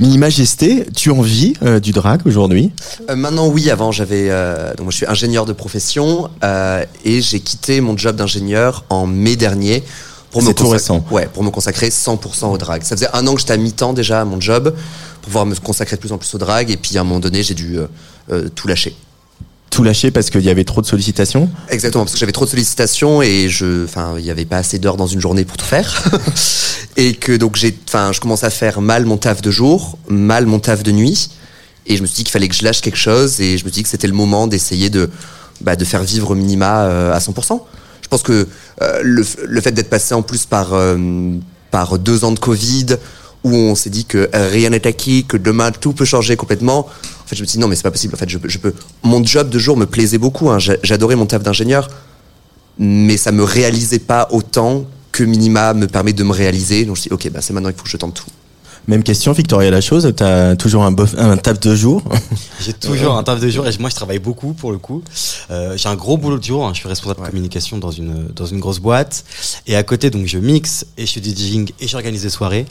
Speaker 3: Mini Majesté, tu en vis euh, du drag aujourd'hui?
Speaker 4: Euh, maintenant, oui. Avant, j'avais. euh, donc, moi, je suis ingénieur de profession euh, et j'ai quitté mon job d'ingénieur en mai dernier. Pour me
Speaker 3: tout récent.
Speaker 4: Ouais, pour me consacrer 100% au drag. Ça faisait un an que j'étais à mi-temps déjà à mon job pour pouvoir me consacrer de plus en plus au drag. Et puis, à un moment donné, j'ai dû euh, euh, tout lâcher.
Speaker 3: Tout lâché parce qu'il y avait trop de sollicitations
Speaker 4: Exactement, parce que j'avais trop de sollicitations et je, enfin, il n'y avait pas assez d'heures dans une journée pour tout faire. et que donc j'ai, enfin, je commençais à faire mal mon taf de jour, mal mon taf de nuit. Et je me suis dit qu'il fallait que je lâche quelque chose et je me suis dit que c'était le moment d'essayer de, bah, de faire vivre Minima euh, à 100%. Je pense que euh, le, le fait d'être passé en plus par, euh, par deux ans de Covid, où on s'est dit que rien n'est acquis, que demain tout peut changer complètement. En fait, je me suis dit non, mais c'est pas possible. En fait, je, peux- je peux. Mon job de jour me plaisait beaucoup. hein. J'a- J'adorais mon taf d'ingénieur, mais ça me réalisait pas autant que Minima me permet de me réaliser. Donc je me suis dit, ok, bah, c'est maintenant qu'il faut que je tente tout.
Speaker 3: Même question, Victoria Lachose, t'as toujours un, bof, un taf de jour?
Speaker 6: J'ai toujours un taf de jour et moi je travaille beaucoup pour le coup. Euh, j'ai un gros boulot de jour, hein. je suis responsable de communication dans une, dans une grosse boîte. Et à côté, donc je mixe et je suis DJing et j'organise des soirées.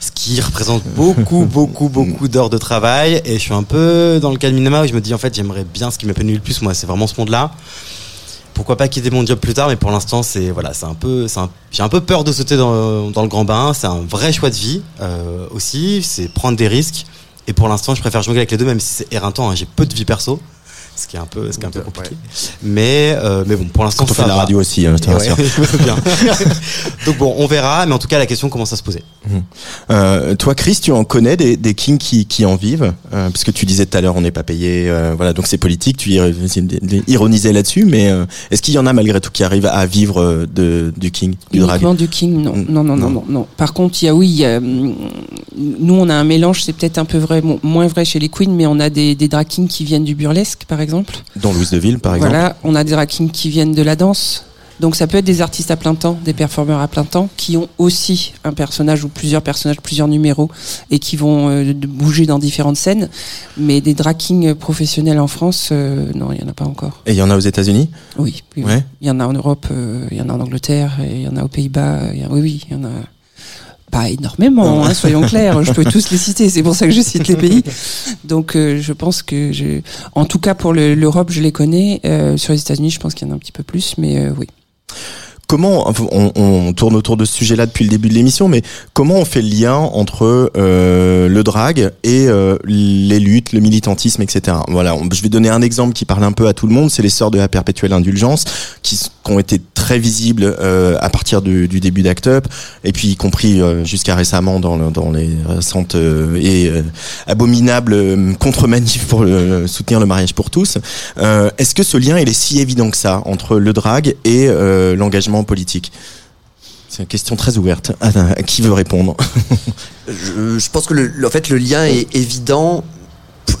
Speaker 6: Ce qui représente beaucoup, beaucoup, beaucoup d'heures de travail. Et je suis un peu dans le cas de Minema où je me dis en fait j'aimerais bien ce qui m'épanouit le plus, moi, c'est vraiment ce monde-là. Pourquoi pas quitter mon job plus tard, mais pour l'instant c'est voilà, c'est un peu, j'ai un peu peur de sauter dans, le grand bain. C'est un vrai choix de vie euh, aussi, c'est prendre des risques. Et pour l'instant, je préfère jongler avec les deux, même si c'est éreintant. hein. J'ai peu de vie perso. Ce qui est un peu, ce qui est un peu compliqué. Mais, euh, mais bon, pour l'instant, ça
Speaker 3: fait de la
Speaker 6: va.
Speaker 3: radio aussi, hein, je te
Speaker 6: Ouais,
Speaker 3: rassure.
Speaker 6: bien. Donc bon, on verra, mais en tout cas, la question commence à se poser.
Speaker 3: Euh, toi, Chris, tu en connais des, des kings qui, qui en vivent euh, Parce que tu disais tout à l'heure, on n'est pas payé, euh, voilà, donc c'est politique. Tu ir- ironisais là-dessus, mais euh, est-ce qu'il y en a malgré tout qui arrivent à vivre euh, de, du king, du drag
Speaker 7: du king, non. Non, non, non, non, non. Par contre, il y a, oui, il y a, hum, nous, on a un mélange, c'est peut-être un peu vrai, mo- moins vrai chez les queens, mais on a des, des drag kings qui viennent du burlesque, par exemple.
Speaker 3: Dans Louise de Ville, par exemple
Speaker 7: Voilà, on a des drag kings qui viennent de la danse. Donc ça peut être des artistes à plein temps, des performeurs à plein temps, qui ont aussi un personnage ou plusieurs personnages, plusieurs numéros, et qui vont euh, bouger dans différentes scènes. Mais des drag kings professionnels en France, euh, non, il y en a pas encore.
Speaker 3: Et il y en a aux États-Unis?
Speaker 7: Oui, oui, oui.
Speaker 3: Ouais.
Speaker 7: il y en a en Europe, euh, il y en a en Angleterre, et il y en a aux Pays-Bas. Oui, oui, il y en a. Pas énormément, hein, soyons clairs. Je peux tous les citer. C'est pour ça que je cite les pays. Donc, euh, je pense que, je... en tout cas pour le- l'Europe, je les connais. Euh, sur les États-Unis, je pense qu'il y en a un petit peu plus, mais euh, oui.
Speaker 3: Comment on, on tourne autour de ce sujet-là depuis le début de l'émission, mais comment on fait le lien entre euh, le drag et euh, les luttes, le militantisme, etc. Voilà, je vais donner un exemple qui parle un peu à tout le monde, c'est les sœurs de la perpétuelle indulgence, qui, qui ont été très visibles euh, à partir du, du début d'Act Up, et puis y compris euh, jusqu'à récemment dans, le- dans les récentes euh, et euh, abominables contre-manifs pour le- soutenir le mariage pour tous. Est-ce que ce lien il est si évident que ça entre le drag et euh, politique C'est une question très ouverte. Ah, qui veut répondre?
Speaker 4: Je, pense que le, en fait le lien est évident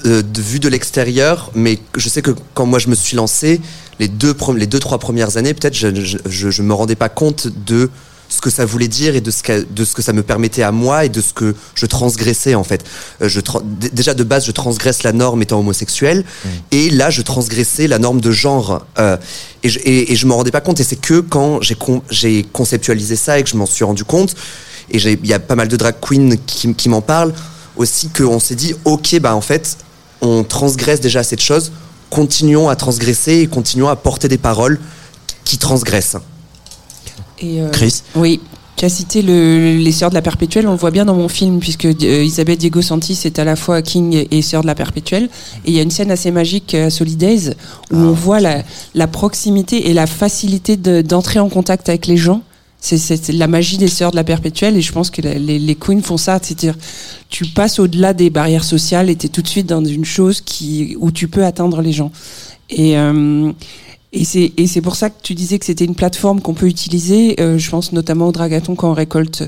Speaker 4: euh, de vue de l'extérieur, mais je sais que quand moi je me suis lancé, les deux, les deux trois premières années, peut-être je, je me rendais pas compte de ce que ça voulait dire et de ce, que, de ce que ça me permettait à moi et de ce que je transgressais en fait. Euh, je, déjà de base, je transgresse la norme étant homosexuel et là, je transgressais la norme de genre. Euh, et, je, et, et je me rendais pas compte. Et c'est que quand j'ai con- j'ai conceptualisé ça et que je m'en suis rendu compte, et il y a pas mal de drag queens qui, qui m'en parlent aussi, qu'on s'est dit, ok, bah en fait, on transgresse déjà cette chose, continuons à transgresser et continuons à porter des paroles qui transgressent.
Speaker 7: Et, euh,
Speaker 3: Chris
Speaker 7: Oui. Tu as cité le, les Sœurs de la Perpétuelle, on le voit bien dans mon film, puisque euh, Isabelle Diego Santis est à la fois King et, Sœur de la Perpétuelle. Et il y a une scène assez magique à Solidays où on voit la, la proximité et la facilité de- d'entrer en contact avec les gens. C'est la magie des Sœurs de la Perpétuelle et je pense que la- les, les queens font ça. C'est-à-dire, tu passes au-delà des barrières sociales et tu es tout de suite dans une chose qui, où tu peux atteindre les gens. Et, euh, et c'est et c'est pour ça que tu disais que c'était une plateforme qu'on peut utiliser. Euh, je pense notamment au Dragathon quand on récolte,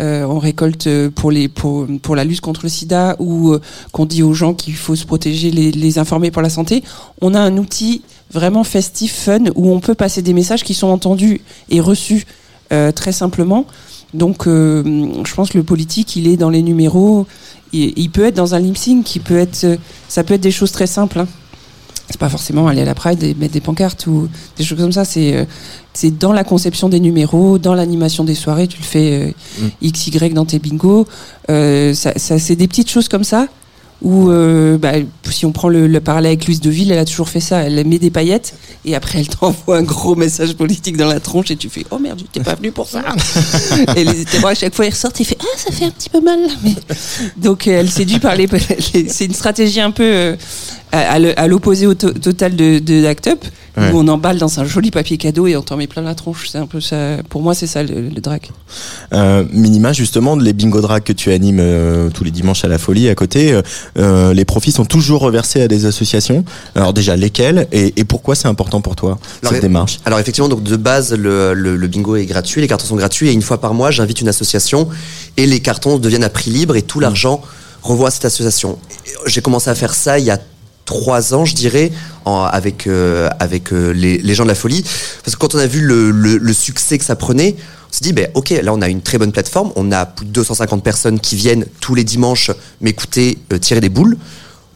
Speaker 7: euh, on récolte pour les pour pour la lutte contre le SIDA ou euh, qu'on dit aux gens qu'il faut se protéger, les, les informer pour la santé. On a un outil vraiment festif, fun où on peut passer des messages qui sont entendus et reçus euh, très simplement. Donc, euh, je pense que le politique, il est dans les numéros. Il, il peut être dans un lip sync, peut être, ça peut être des choses très simples. Hein. C'est pas forcément aller à la Pride et mettre des pancartes ou des choses comme ça. C'est euh, c'est dans la conception des numéros, dans l'animation des soirées. Tu le fais euh, X, Y dans tes bingos. Euh, ça, ça, c'est des petites choses comme ça. Où, euh, bah, si on prend le, le parallèle avec Louise Deville, elle a toujours fait ça. Elle met des paillettes et après elle t'envoie un gros message politique dans la tronche et tu fais Oh merde, j'étais pas venu pour ça. et les témoins à chaque fois ils ressortent et fait Ah, ça fait un petit peu mal. Mais... Donc elle séduit par les. C'est une stratégie un peu à, l'opposé au to- total de, de Act Up,
Speaker 3: Ouais.
Speaker 7: où on emballe dans un joli papier cadeau et on t'en met plein la tronche. C'est un peu ça. Pour moi, c'est ça le, le drag.
Speaker 3: Euh, Minima, justement, les bingo drag que tu animes euh, tous les dimanches à la folie à côté, euh, les profits sont toujours reversés à des associations. Alors déjà, lesquelles et, et pourquoi c'est important pour toi
Speaker 4: Alors,
Speaker 3: cette
Speaker 4: et-
Speaker 3: démarche?
Speaker 4: Alors effectivement, donc de base, le, le- le bingo est gratuit, les cartons sont gratuits, et une fois par mois, j'invite une association, et les cartons deviennent à prix libre, et tout l'argent revoit à cette association. J'ai commencé à faire ça il y a trois ans, je dirais, en- avec euh, avec euh, les, les gens de la folie, parce que quand on a vu le, le- le succès que ça prenait, on s'est dit, ben ok, là on a une très bonne plateforme, on a plus de 250 personnes qui viennent tous les dimanches m'écouter euh, tirer des boules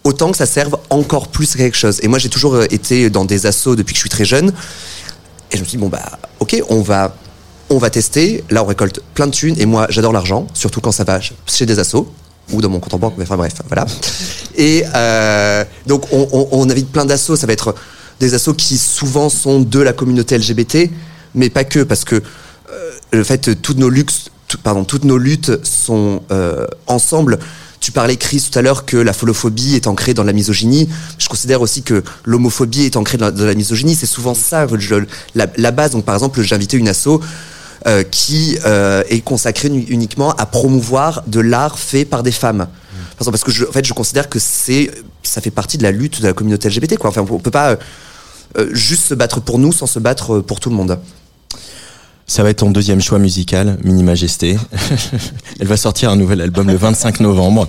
Speaker 4: autant que ça serve encore plus à quelque chose. Et moi, j'ai toujours euh, été dans des assos depuis que je suis très jeune. Et je me suis dit, bon, bah, ok, on va, on va tester. Là, on récolte plein de thunes. Et moi, j'adore l'argent, surtout quand ça va chez des assos ou dans mon compte en banque. Mais enfin, bref, voilà. Et euh, donc, on, on, on invite plein d'assos. Ça va être des assos qui souvent sont de la communauté LGBT, mais pas que, parce que euh, le fait, toutes nos tout- pardon, toutes nos luttes sont euh, ensemble. Tu parlais, Chris, tout à l'heure que la folophobie est ancrée dans la misogynie. Je considère aussi que l'homophobie est ancrée dans la, misogynie. C'est souvent ça, je- la, la base. Donc, par exemple, j'ai invité une asso euh, qui euh, est consacrée uni- uniquement à promouvoir de l'art fait par des femmes. Parce que je, en fait, je considère que c'est, ça fait partie de la lutte de la communauté LGBT. Quoi. Enfin, on peut pas euh, juste se battre pour nous sans se battre pour tout le monde.
Speaker 3: Ça va être ton deuxième choix musical, Mini Majesté. Elle va sortir un nouvel album le 25 novembre.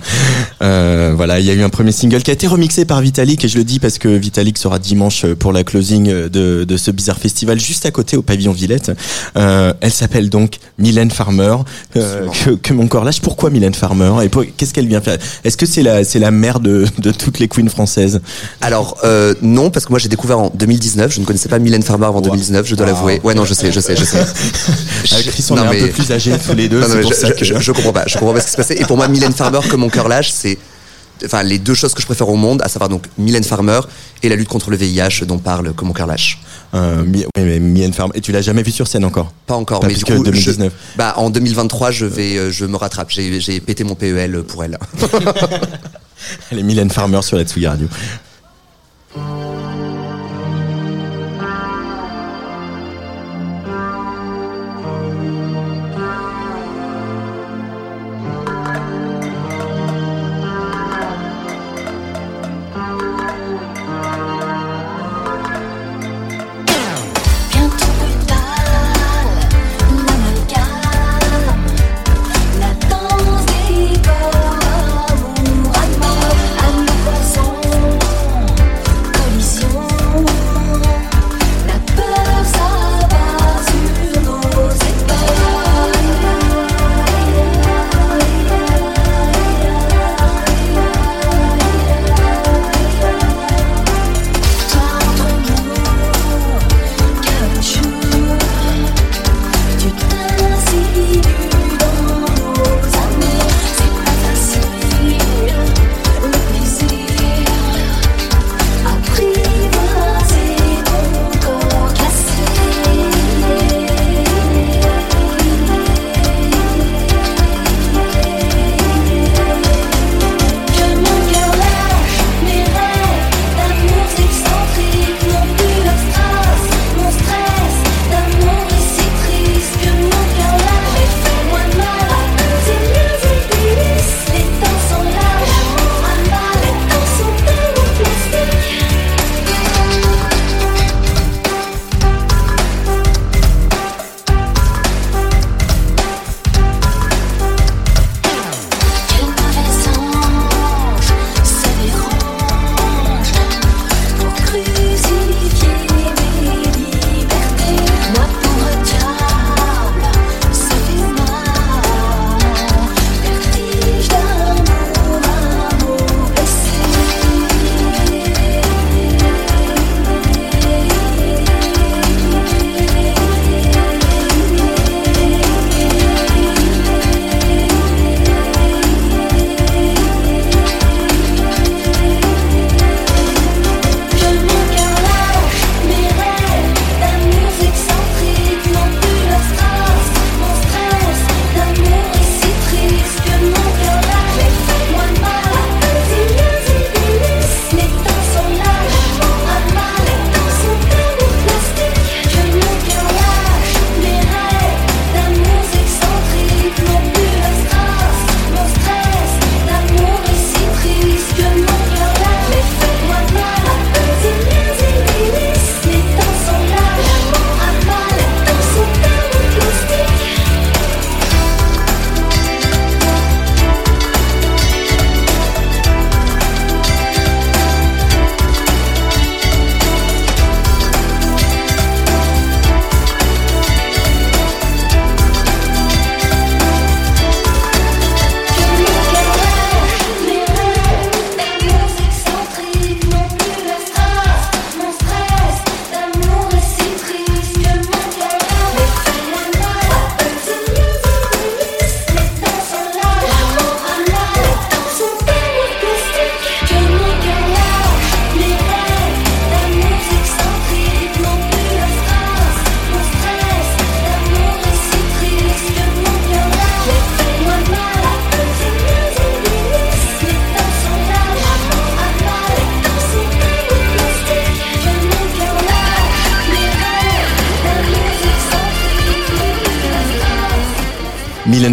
Speaker 3: Euh, voilà, il y a eu un premier single qui a été remixé par Vitalik et je le dis parce que Vitalik sera dimanche pour la closing de, de ce bizarre festival juste à côté au pavillon Villette. Euh, elle s'appelle donc Mylène Farmer. Euh, que, que mon corps lâche. Pourquoi Mylène Farmer et qu'est-ce qu'elle vient faire? Est-ce que c'est la c'est la mère de, de toutes les queens françaises?
Speaker 4: Alors euh, non, parce que moi j'ai découvert en 2019. Je ne connaissais pas Mylène Farmer avant 2019. Je dois l'avouer. Ouais, non, je sais, je sais, je sais.
Speaker 3: Avec Chris, on est
Speaker 4: Non,
Speaker 3: un
Speaker 4: mais-
Speaker 3: peu plus âgés tous les deux.
Speaker 4: Non, non,
Speaker 3: c'est
Speaker 4: mais
Speaker 3: pour
Speaker 4: je,
Speaker 3: ça
Speaker 4: je-
Speaker 3: que
Speaker 4: je- je comprends pas. Je comprends pas ce qui se passait. Et pour moi, Mylène Farmer comme mon cœur lâche, c'est enfin les deux choses que je préfère au monde, à savoir donc Mylène Farmer et la lutte contre le VIH dont parle comme mon cœur lâche.
Speaker 3: Euh, Mi- oui, mais Mylène Farmer. Et tu l'as jamais vu sur scène encore?
Speaker 4: Pas encore,
Speaker 3: Pas
Speaker 4: mais du coup,
Speaker 3: 2019.
Speaker 4: Je, bah, en 2023, je vais, euh, je me rattrape. J'ai pété mon PEL pour elle.
Speaker 3: Elle est Mylène Farmer sur la Tsugi Radio.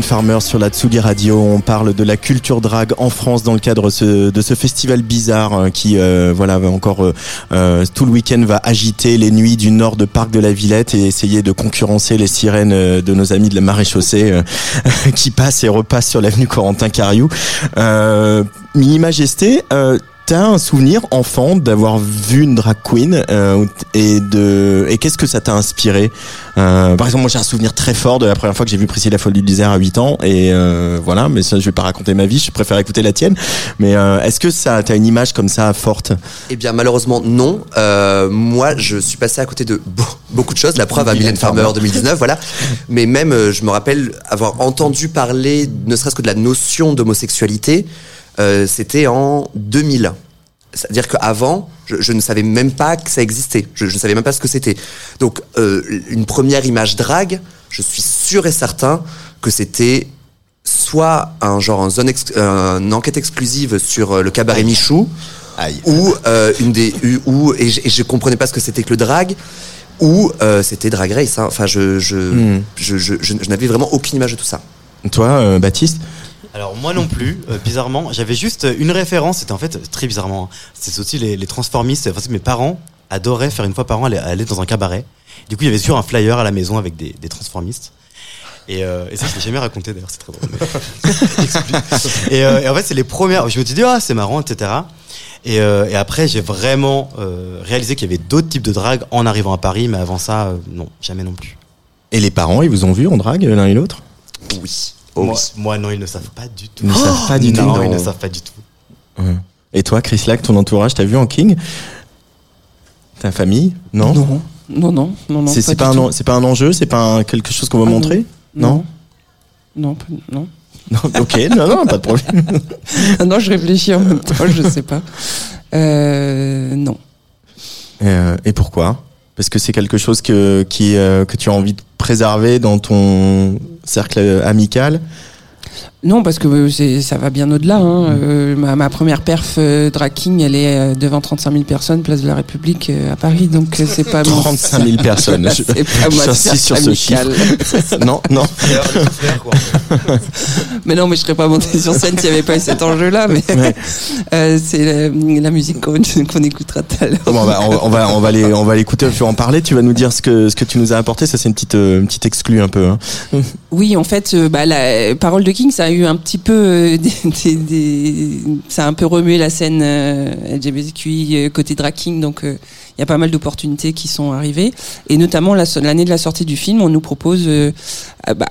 Speaker 3: Farmer sur la Tsugi Radio. On parle de la culture drague en France dans le cadre de ce festival bizarre euh, qui, euh, voilà, va encore euh, euh, tout le week-end va agiter les nuits du nord de Parc de la Villette et essayer de concurrencer les sirènes euh, de nos amis de la maréchaussée euh, qui passent et repassent sur l'avenue Corentin Cariou. Mini Majesté. T'as un souvenir enfant d'avoir vu une drag queen euh, et de et qu'est-ce que ça t'a inspiré? Euh, Par exemple, moi j'ai un souvenir très fort de la première fois que j'ai vu Priscilla Folie du désert à 8 ans et euh, voilà, mais ça je vais pas raconter ma vie, je préfère écouter la tienne. Mais est-ce que ça t'as une image comme ça forte?
Speaker 4: Eh bien, malheureusement, non. Moi, je suis passé à côté de beau- beaucoup de choses. La preuve à
Speaker 3: Mylène
Speaker 4: Farmer
Speaker 3: Farmer.
Speaker 4: 2019, voilà. Mais même, je me rappelle avoir entendu parler, ne serait-ce que de la notion d'homosexualité. Euh, C'était en 2000. C'est-à-dire qu'avant, je, je ne savais même pas que ça existait. Je je ne savais même pas ce que c'était. Donc, euh, une première image drague, je suis sûr et certain que c'était soit un genre un zone ex- une enquête exclusive sur euh, le cabaret Michou ou euh, une des ou et je, et je comprenais pas ce que c'était que le drag ou euh, c'était Drag Race hein. enfin je je,
Speaker 3: Hmm.
Speaker 4: je, je, je- je n'avais vraiment aucune image de tout ça
Speaker 3: Toi, euh, Baptiste?
Speaker 6: Alors moi non plus, euh, bizarrement, j'avais juste une référence, c'était en fait très bizarrement, hein. c'est aussi les, les transformistes, enfin, mes parents adoraient faire une fois par an aller, aller dans un cabaret. Du coup il y avait sur un flyer à la maison avec des, des transformistes. Et, euh, et ça je l'ai jamais raconté d'ailleurs, c'est très drôle. mais- Explique. et, euh, et en fait c'est les premières, je me suis dit ah c'est marrant etc. Et, euh, et après j'ai vraiment réalisé qu'il y avait d'autres types de drague en arrivant à Paris, mais avant ça non, jamais non plus.
Speaker 3: Et les parents, ils vous ont vu en drague l'un et l'autre?
Speaker 4: Oui
Speaker 6: moi, moi, non ils ne savent pas du tout.
Speaker 3: Ils ne savent pas du tout.
Speaker 6: Non, ils ne savent pas du tout.
Speaker 3: Ouais. Et toi, Chris Lack, ton entourage, t'as vu en King? Ta famille? Non?
Speaker 7: Non, non, non, non, non.
Speaker 3: C'est pas, c'est pas un enjeu? C'est pas un- quelque chose qu'on va
Speaker 7: Ah
Speaker 3: montrer?
Speaker 7: Non. Non, pas- non.
Speaker 3: Non, ok, non, non, pas de problème.
Speaker 7: Ah non, je réfléchis en même temps, je sais pas. Euh, non.
Speaker 3: Euh, et pourquoi? Parce que c'est quelque chose que, qui, euh, que tu as envie de préserver dans ton cercle euh, amical
Speaker 7: Non, parce que euh, ça va bien au-delà. Hein. Euh, ma, ma première perf euh, drag king, elle est euh, devant 35 000 personnes, place de la République euh, à Paris. Donc c'est pas mon-
Speaker 3: 35 000 personnes. Je-
Speaker 7: pas moi
Speaker 3: J'insiste sur ce chiffre. non, non.
Speaker 7: mais non, mais je serais pas montée sur scène s'il n'y avait pas eu cet enjeu-là. Mais
Speaker 3: Ouais.
Speaker 7: c'est la, la musique qu'on qu'on écoutera tout à l'heure.
Speaker 3: Bon, on va, on, on va, on va les, on va l'écouter, vas en parler. Tu vas nous dire ce que, ce que tu nous as apporté. Ça, c'est une petite, une petite exclue un peu. Hein.
Speaker 7: Oui, en fait, bah, la parole de King, ça a eu un petit peu, euh, ça a un peu remué la scène euh, LGBTQI euh, côté drag king, donc il y a pas mal d'opportunités qui sont arrivées, et notamment la- l'année de la sortie du film, on nous propose, ah, bah,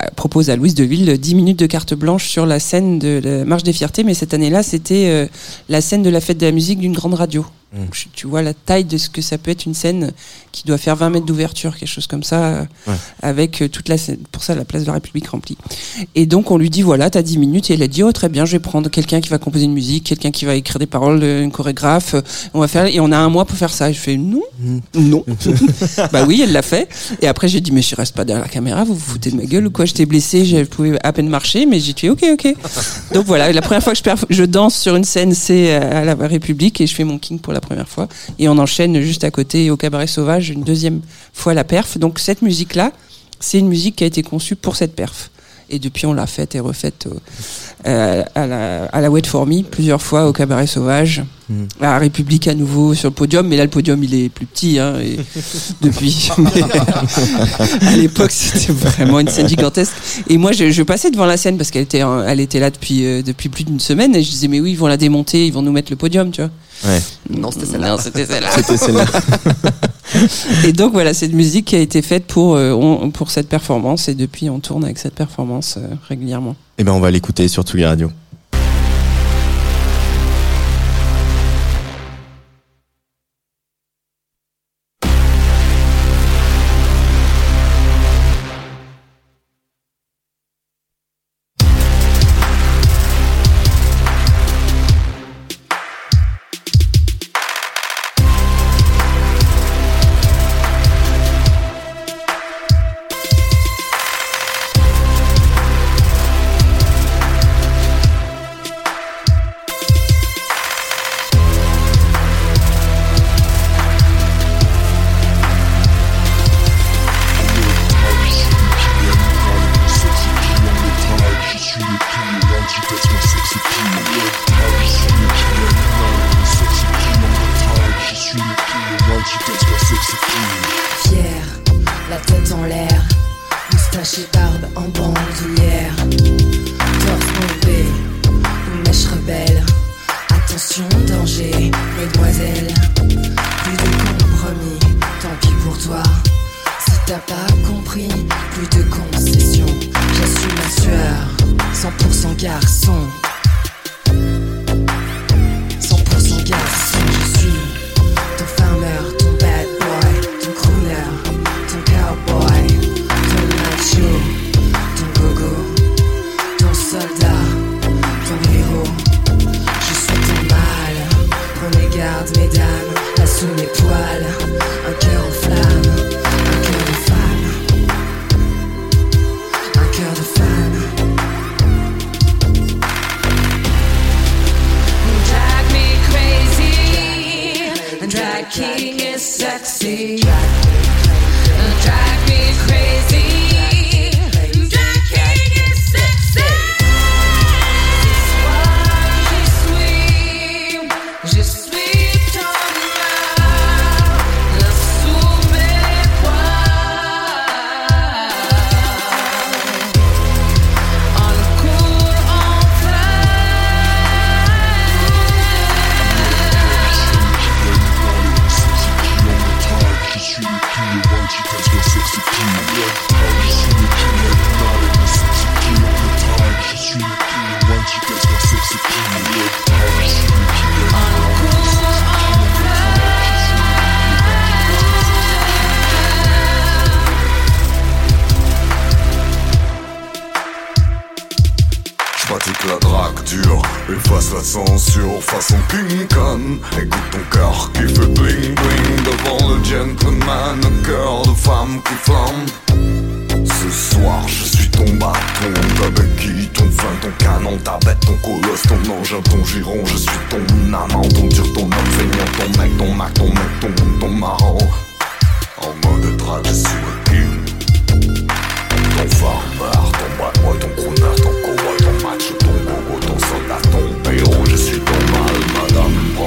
Speaker 7: à Louise Deville 10 minutes de carte blanche sur la scène de la Marche des Fiertés, mais cette année-là, c'était la scène de la fête de la musique d'une grande radio. Donc, je- tu vois la taille de ce que ça peut être une scène qui doit faire 20 mètres d'ouverture, quelque chose comme ça,
Speaker 3: Ouais.
Speaker 7: avec euh, toute la scène, pour ça la place de la République remplie. Et donc on lui dit voilà, t'as 10 minutes et elle a dit oh très bien, je vais prendre quelqu'un qui va composer une musique, quelqu'un qui va écrire des paroles, euh, une chorégraphe, euh, on va faire et on a un mois pour faire ça. Et je fais non, non. bah oui, elle l'a fait. Et après j'ai dit mais je reste pas derrière la caméra, vous vous foutez de ma gueule ou quoi? J'étais blessée, je pouvais à peine marcher, mais j'ai dit ok ok. Donc voilà, la première fois que je, je danse sur une scène, c'est à la République et je fais mon king pour la première fois. Et on enchaîne juste à côté au Cabaret Sauvage une deuxième fois la perf. Donc cette musique-là, c'est une musique qui a été conçue pour cette perf. Et depuis, on l'a faite et refaite au- euh, à, la, à la Wait For Me plusieurs fois au Cabaret Sauvage,
Speaker 3: Mm.
Speaker 7: à la République à nouveau sur le podium. Mais là, le podium, il est plus petit. Hein, et depuis, à l'époque, c'était vraiment une scène gigantesque. Et moi, je, je passais devant la scène parce qu'elle était, elle était là depuis, euh, depuis plus d'une semaine. Et je disais, mais oui, ils vont la démonter, ils vont nous mettre le podium, tu vois.
Speaker 3: Ouais.
Speaker 4: non c'était celle-là
Speaker 7: Non, c'était celle-là.
Speaker 3: C'était celle-là.
Speaker 7: Et donc voilà, cette musique qui a été faite pour, euh, on- pour cette performance et depuis on tourne avec cette performance euh, régulièrement.
Speaker 3: Eh ben, on va l'écouter sur Tsugi Radio.
Speaker 10: Fier, La
Speaker 11: drague dure, efface la censure façon King Kong. Écoute ton cœur qui fait bling bling devant le gentleman, cœur de femme qui flambe. Ce soir, je suis ton bâton, ta béquille, ton flingue, ton canon, ta bête, ton colosse, ton engin, ton giron. Je suis ton amant, ton dur, ton homme feignant, ton mec, ton mac, ton mec, ton, ton marrant. En mode drague, je suis le king. Ton farmer, ton bad ton crooner, ton cowboy,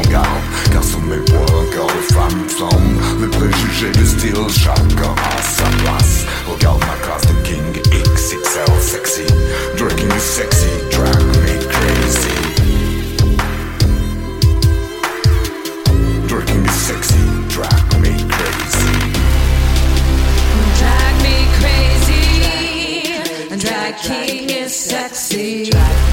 Speaker 11: prends garde Car sous mes poings, un cœur de femme flamme Les préjugés du style, chacun à sa place Regarde ma classe de king XXL sexy Drinking is sexy, drag me crazy Drinking is sexy, drag me crazy
Speaker 10: Drag me crazy. Drag king is sexy. Drag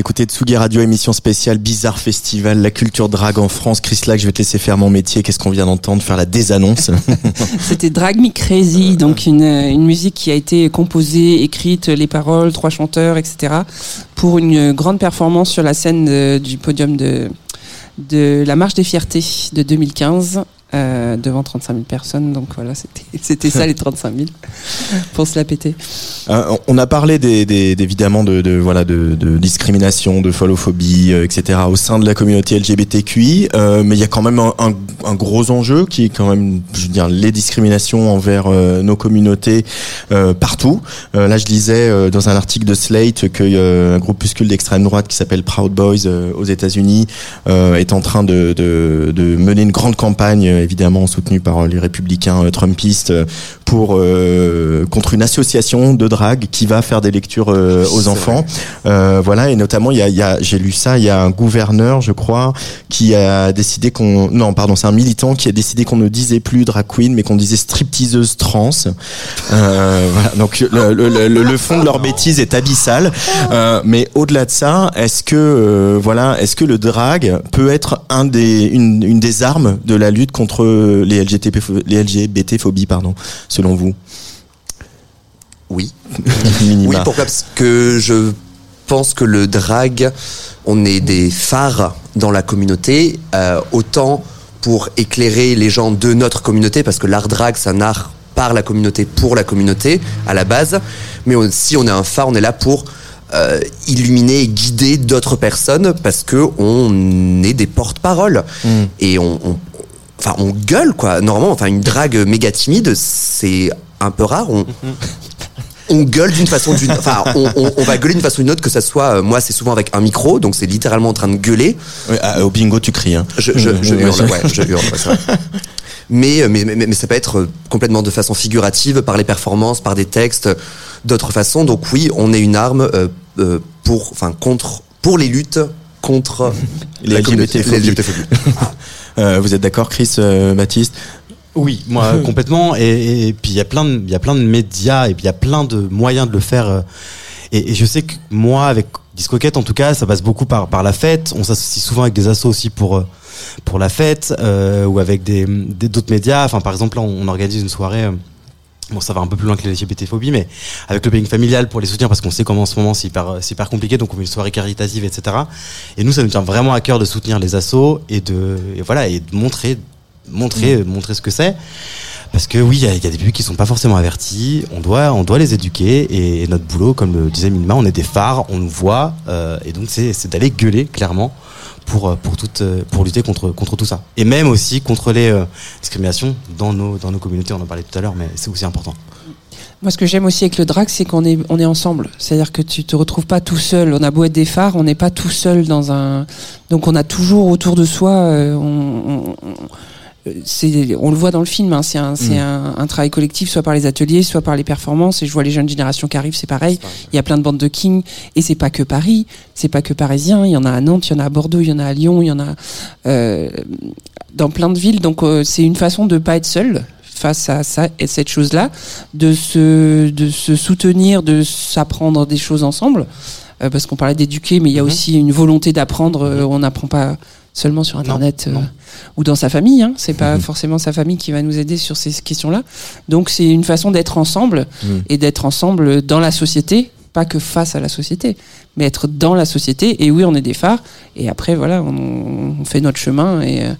Speaker 3: Écoutez Tsugi Radio, émission spéciale Bizarre Festival, la culture drague en France. Chris Lac, je vais te laisser faire mon métier. Qu'est-ce qu'on vient d'entendre? Faire la désannonce.
Speaker 7: C'était Drag Me Crazy, donc une, une musique qui a été composée, écrite, les paroles, trois chanteurs, etc. pour une grande performance sur la scène du podium de, de la Marche des Fiertés de 2015. Euh, devant 35 000 personnes, donc voilà, c'était ça les 35 000 pour se la péter.
Speaker 3: Euh, on a parlé des, des- évidemment de, de voilà de, de discrimination, de folophobie, euh, etc. au sein de la communauté LGBTQI, euh, mais il y a quand même un, un- un gros enjeu qui est quand même, je veux dire, les discriminations envers euh, nos communautés partout. Là, je lisais dans un article de Slate que euh, un groupuscule d'extrême droite qui s'appelle Proud Boys aux États-Unis est en train de, mener une grande campagne, évidemment soutenue par euh, les républicains euh, trumpistes, euh, pour contre une association de drague qui va faire des lectures aux enfants. Voilà, et notamment, il y a, il y a j'ai lu ça, il y a un gouverneur, je crois, qui a décidé qu'on, non, pardon, c'est un militant qui a décidé qu'on ne disait plus drag queen, mais qu'on disait stripteaseuse trans. Euh, voilà, donc le, le, le, le fond de leur bêtise est abyssal. Euh, mais au-delà de ça, est-ce que euh, voilà, est-ce que le drag peut être un des une, une des armes de la lutte contre les LGBT les LGBT phobies pardon, selon vous?
Speaker 4: Oui. Oui, pourquoi? Parce que je pense que le drag, on est des phares dans la communauté, euh, autant pour éclairer les gens de notre communauté, parce que l'art drag, c'est un art par la communauté, pour la communauté, à la base. Mais aussi, on est un phare, on est là pour euh, illuminer et guider d'autres personnes, parce que on est des porte-paroles. Et on, on- enfin, on gueule, quoi. Normalement, enfin, une drague méga timide, c'est un peu rare. On, on gueule d'une façon ou d'une enfin on, on- on va gueuler d'une façon ou d'une autre que ça soit euh, moi c'est souvent avec un micro donc c'est littéralement en train de gueuler
Speaker 3: Ouais, ah, au bingo, tu cries. Hein.
Speaker 4: je, je, je
Speaker 3: Ouais,
Speaker 4: hurle ouais je hurle ouais, c'est vrai. mais, euh, mais, mais mais ça peut être euh, complètement de façon figurative par les performances par des textes d'autres façons donc oui on est une arme euh, pour enfin contre pour les luttes contre
Speaker 3: Les
Speaker 4: la
Speaker 3: Euh, vous êtes d'accord, Chris, euh, Baptiste?
Speaker 6: Oui, moi complètement. Et, et puis il y a plein de, il y a plein de médias et puis il y a plein de moyens de le faire. euh, Et, et je sais que moi, avec Discoquette, en tout cas, ça passe beaucoup par par la fête. On s'associe souvent avec des assos aussi pour pour la fête euh, ou avec des d'autres médias. Enfin, par exemple, là, on organise une soirée. Euh, Bon, ça va un peu plus loin que les LGBT-phobies, mais avec le paying familial pour les soutenir, parce qu'on sait comment en ce moment c'est hyper, hyper compliqué, donc on fait une soirée caritative, etc. Et nous, ça nous tient vraiment à cœur de soutenir les assos et de, et voilà, et de montrer, montrer, montrer ce que c'est. Parce que oui, il y, a il y a des publics qui sont pas forcément avertis. On doit, on doit les éduquer et notre boulot, comme le disait Minima, on est des phares, on nous voit, euh, et donc c'est d'aller gueuler clairement pour euh, pour toute, euh, pour lutter contre contre tout ça. Et même aussi contre les euh, discriminations dans nos dans nos communautés. On en parlait tout à l'heure, mais c'est aussi important.
Speaker 7: Moi, ce que j'aime aussi avec le drag, c'est qu'on est, on est ensemble. C'est-à-dire que tu te retrouves pas tout seul. On a beau être des phares, on n'est pas tout seul dans un. Donc, on a toujours autour de soi. On- c'est, on le voit dans le film. hein, c'est un, c'est un, un travail collectif, soit par les ateliers, soit par les performances. Et je vois les jeunes générations qui arrivent, c'est pareil. Il y a plein de bandes de King, et c'est pas que Paris, c'est pas que parisien. Il y en a à Nantes, il y en a à Bordeaux, il y en a à Lyon, il y en a euh, dans plein de villes. Donc, euh, c'est une façon de pas être seul face à ça et cette chose-là, de se, de se soutenir, de s'apprendre des choses ensemble. Euh, parce qu'on parlait d'éduquer, mais il y a aussi une volonté d'apprendre. euh, on n'apprend pas seulement sur Internet euh, ou dans sa famille. Hein. C'est pas forcément sa famille qui va nous aider sur ces questions-là. Donc c'est une façon d'être ensemble
Speaker 3: Mhm.
Speaker 7: et d'être ensemble dans la société, pas que face à la société, mais être dans la société. Et oui, on est des phares. Et après, voilà, on, on fait notre chemin et, euh,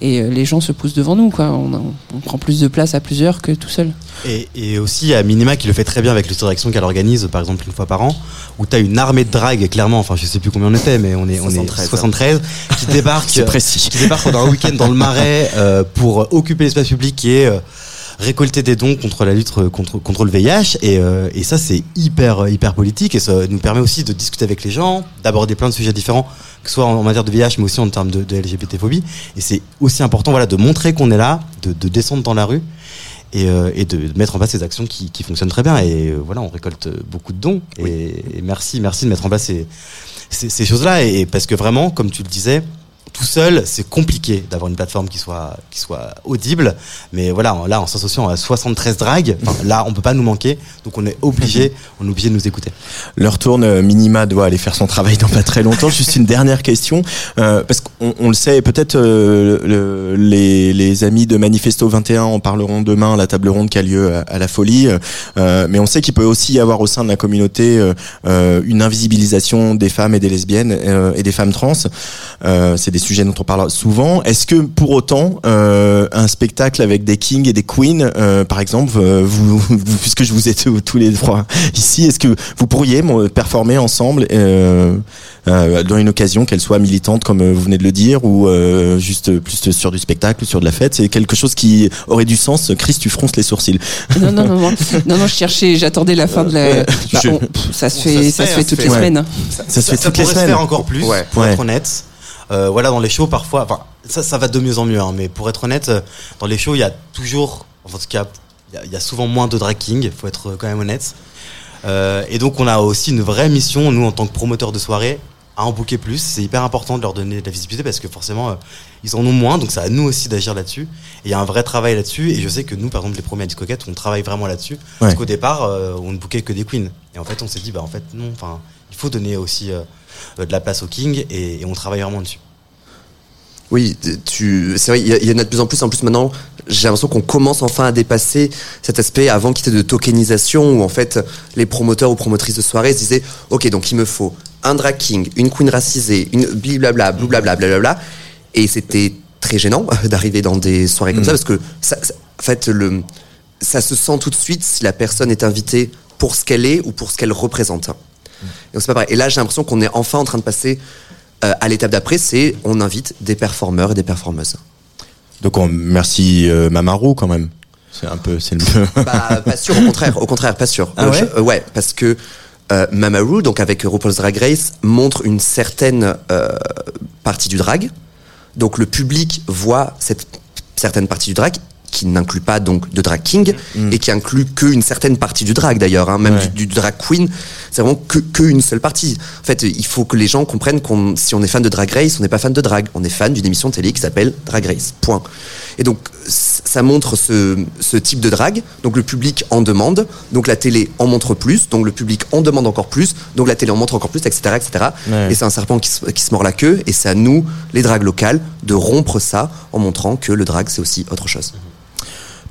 Speaker 7: et euh, les gens se poussent devant nous. Quoi. On, on prend plus de place à plusieurs que tout seul.
Speaker 6: Et, et aussi, a Minima qui le fait très bien avec l'histoire qu'elle organise, par exemple, une fois par an, où tu as une armée de drague, clairement, enfin, je sais plus combien on était, mais on est, on
Speaker 4: 73.
Speaker 6: est 73, qui débarque,
Speaker 3: C'est précis.
Speaker 6: qui débarque pendant un week-end dans le marais euh, pour occuper l'espace public et euh, récolter des dons contre la lutte euh, contre, contre le VIH. Et, euh, et ça, c'est hyper, hyper politique et ça nous permet aussi de discuter avec les gens, d'aborder plein de sujets différents, que ce soit en, en matière de VIH, mais aussi en termes de, de LGBT-phobie. Et c'est aussi important voilà, de montrer qu'on est là, de, de descendre dans la rue et, euh, et de mettre en place ces actions qui, qui fonctionnent très bien. Et euh, voilà, on récolte beaucoup de dons. Et, et merci, merci de mettre en place ces, ces, ces choses-là. Et parce que vraiment, comme tu le disais, tout seul, c'est compliqué d'avoir une plateforme qui soit, qui soit audible. Mais voilà, là, en s'associant à 73 dragues, enfin, là, on peut pas nous manquer. Donc, on est obligé, on est obligé de nous écouter.
Speaker 3: Leur tourne, Minima doit aller faire son travail dans pas très longtemps. Juste une dernière question, euh, parce qu'on on le sait, peut-être euh, le- les, les amis de Manifesto 21 en parleront demain à la table ronde qui a lieu à, à la Folie, euh, mais on sait qu'il peut aussi y avoir au sein de la communauté euh, euh, une invisibilisation des femmes et des lesbiennes euh, et des femmes trans. Euh, C'est des sujets dont on parle souvent. Est-ce que pour autant euh, un spectacle avec des kings et des queens, euh, par exemple, euh, vous, vous- puisque je vous ai tous les trois ici, est-ce que vous pourriez performer ensemble euh, euh, dans une occasion, qu'elle soit militante comme vous venez de le dire, ou euh, juste plus sur du spectacle, sur de la fête? C'est quelque chose qui aurait du sens. Chris, tu fronces les sourcils.
Speaker 7: Non, non, non, non, non, non, je cherchais, j'attendais la fin de la. Bah,
Speaker 3: je-
Speaker 7: on- pff, ça se fait, ça se fait toutes les semaines.
Speaker 3: Ça se fait toutes les
Speaker 6: se
Speaker 3: semaines.
Speaker 6: encore plus,
Speaker 3: Ouais.
Speaker 6: pour
Speaker 3: Ouais.
Speaker 6: être honnête. Euh, voilà, dans les shows, parfois, enfin, ça, ça va de mieux en mieux, hein, mais pour être honnête, euh, dans les shows, il y a toujours, en tout cas, il y a- il y, a souvent moins de drag king, faut être quand même honnête. Euh, et donc on a aussi une vraie mission, nous en tant que promoteurs de soirée, à en booker plus. C'est hyper important de leur donner de la visibilité parce que forcément euh, ils en ont moins, donc c'est à nous aussi d'agir là-dessus. Et il y a un vrai travail là-dessus. Et je sais que nous, par exemple, les premiers à Discoquette, on travaille vraiment là-dessus. Parce qu'au départ, euh, on ne bookait que des queens. Et en fait, on s'est dit, bah en fait non, enfin, il faut donner aussi euh, euh, de la place au king et, et on travaille vraiment dessus.
Speaker 4: Oui, tu, c'est vrai, il y, en a de plus en plus. En plus, maintenant, j'ai l'impression qu'on commence enfin à dépasser cet aspect avant qu'il y ait de tokenisation où en fait les promoteurs ou promotrices de soirée se disaient Ok, donc il me faut un drag king, une queen racisée, une blablabla, blablabla, blablabla. Et c'était très gênant d'arriver dans des soirées comme ça parce que ça, ça- en fait, le, ça se sent tout de suite si la personne est invitée pour ce qu'elle est ou pour ce qu'elle représente. Donc c'est pas pareil. Et là, j'ai l'impression qu'on est enfin en train de passer euh, à l'étape d'après, c'est on invite des performeurs et des performeuses.
Speaker 3: Donc on, merci euh, Mamarou quand même. C'est un peu, c'est le.
Speaker 4: Bah, pas sûr, au contraire, au contraire, pas sûr.
Speaker 3: Ah
Speaker 4: Euh,
Speaker 3: ouais
Speaker 4: je- euh, ouais, parce que euh, Mamaru, donc avec RuPaul's Drag Race, montre une certaine partie du drag. Donc le public voit cette certaine partie du drag qui n'inclut pas donc de drag king et qui inclut qu'une certaine partie du drag d'ailleurs, hein, même
Speaker 3: Mm. Ouais.
Speaker 4: du, du drag queen, c'est vraiment que, que une seule partie. En fait, il faut que les gens comprennent qu'on si on est fan de Drag Race, on n'est pas fan de drag, on est fan d'une émission de télé qui s'appelle Drag Race. Point. Et donc ça montre ce, ce type de drag, donc le public en demande, donc la télé en montre plus, donc le public en demande encore plus, donc la télé en montre encore plus, etc. etc.
Speaker 3: Ouais.
Speaker 4: Et c'est un serpent qui se, qui se mord la queue, et c'est à nous, les drags locales, de rompre ça en montrant que le drag c'est aussi autre chose.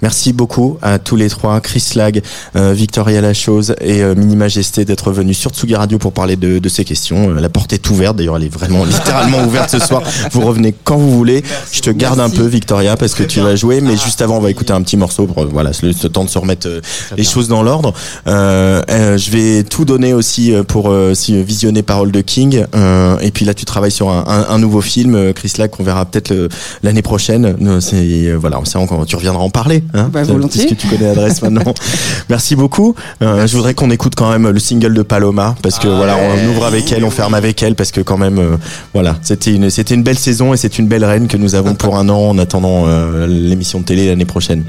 Speaker 3: Merci beaucoup à tous les trois, Chris Lag, euh, Victoria Lachose et euh, Mini Majesté d'être venus sur Tsugi Radio pour parler de, de ces questions. Euh, la porte est ouverte, d'ailleurs elle est vraiment littéralement ouverte ce soir. Vous revenez quand vous voulez. Je te garde un peu Victoria parce que tu vas jouer, mais juste avant on va écouter un petit morceau pour euh, voilà le, ce temps de se remettre euh, les choses dans l'ordre. Je vais tout donner aussi pour euh, si, visionner Parole de King. Euh, et puis là tu travailles sur un, un- un nouveau film, Chris Lag, qu'on verra peut-être l'année prochaine. Voilà, c'est encore, tu reviendras en parler. Hein,
Speaker 7: Bah, volontiers.
Speaker 3: Puisque tu connais l'adresse maintenant. Merci beaucoup. Euh, je voudrais qu'on écoute quand même le single de Paloma parce que voilà, on ouvre avec elle, on ferme avec elle parce que quand même, euh, voilà, c'était une c'était une belle saison et c'est une belle reine que nous avons pour un an en attendant euh, l'émission de télé l'année prochaine.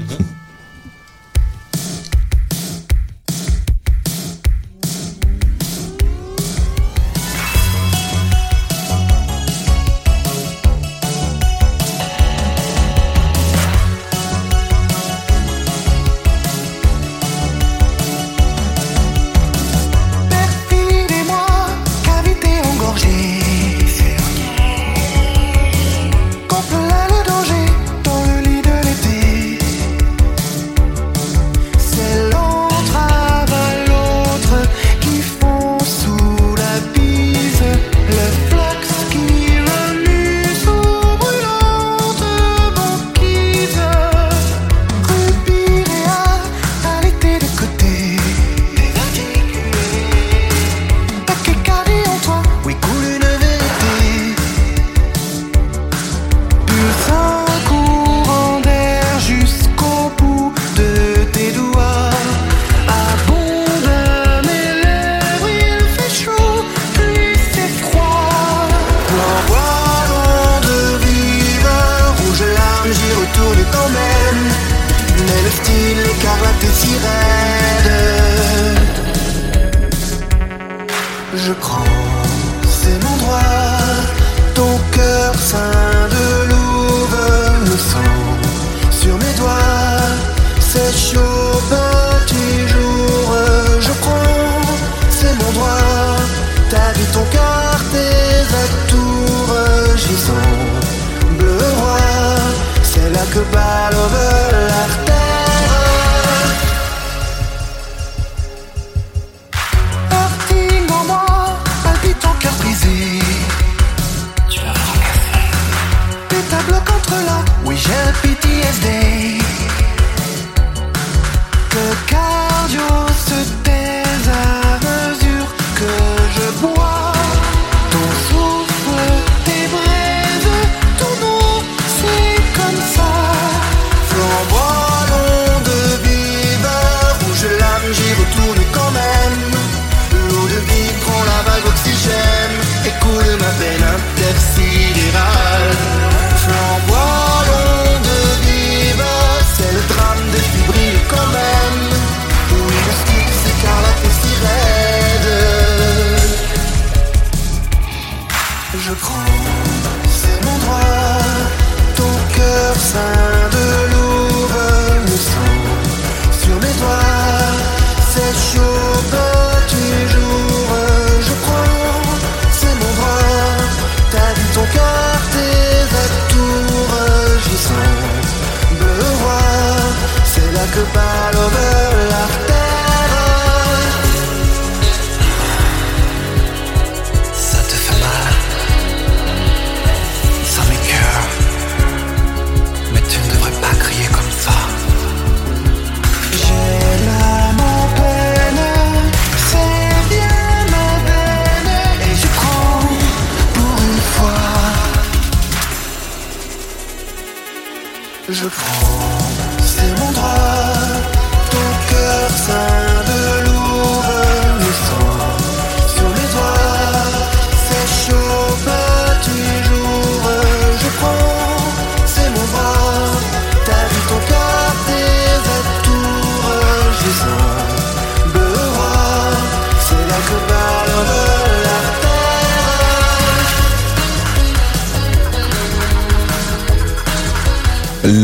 Speaker 12: Cœur, tes atours, j'y sens bleu roi, c'est là que l'over l'artère. Parting en moi, palpite ton cœur brisé. Tu vas fracasser. Péta bloc entre là, oui j'ai le PTSD. Que cardio se taise bien ma veine. Et je prends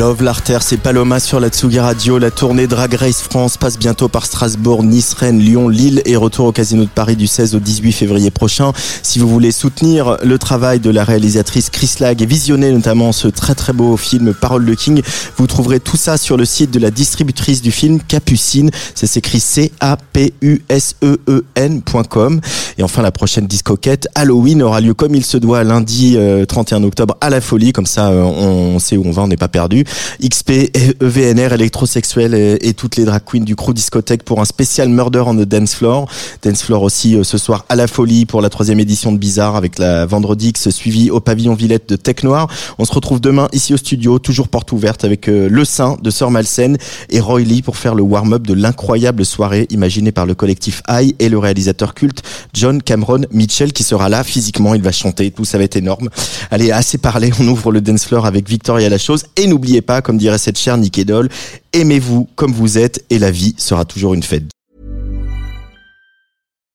Speaker 3: Love l'artère, c'est Paloma sur la Tsugi Radio. La tournée Drag Race France passe bientôt par Strasbourg, Nice, Rennes, Lyon, Lille et retour au Casino de Paris du 16 au 18 février prochain. Si vous voulez soutenir le travail de la réalisatrice Chris Lag et visionner notamment ce très très beau film Parole de King, vous trouverez tout ça sur le site de la distributrice du film Capucine. Ça s'écrit C-A-P-U-S-E-E-N.com. Et enfin, la prochaine discoquette Halloween aura lieu comme il se doit lundi euh, 31 octobre à la Folie. Comme ça, euh, on sait où on va, on n'est pas perdu. XP, EVNR, électrosexuel et, toutes les drag queens du crew discothèque pour un spécial Murder on the Dance Floor. Dance Floor aussi euh, ce soir à la Folie pour la troisième édition de Bizarre avec la Vendredi X suivi au pavillon Villette de Tech Noir. On se retrouve demain ici au studio, toujours porte ouverte avec euh, Le Saint de Sœur Malsen et Roy Lee pour faire le warm-up de l'incroyable soirée imaginée par le collectif High et le réalisateur culte John Cameron Mitchell qui sera là physiquement, il va chanter, tout ça va être énorme. Allez, assez parlé, on ouvre le dance floor avec Victoria La Chose et n'oubliez pas, comme dirait cette chère Nick Edol, aimez-vous comme vous êtes et la vie sera toujours une fête.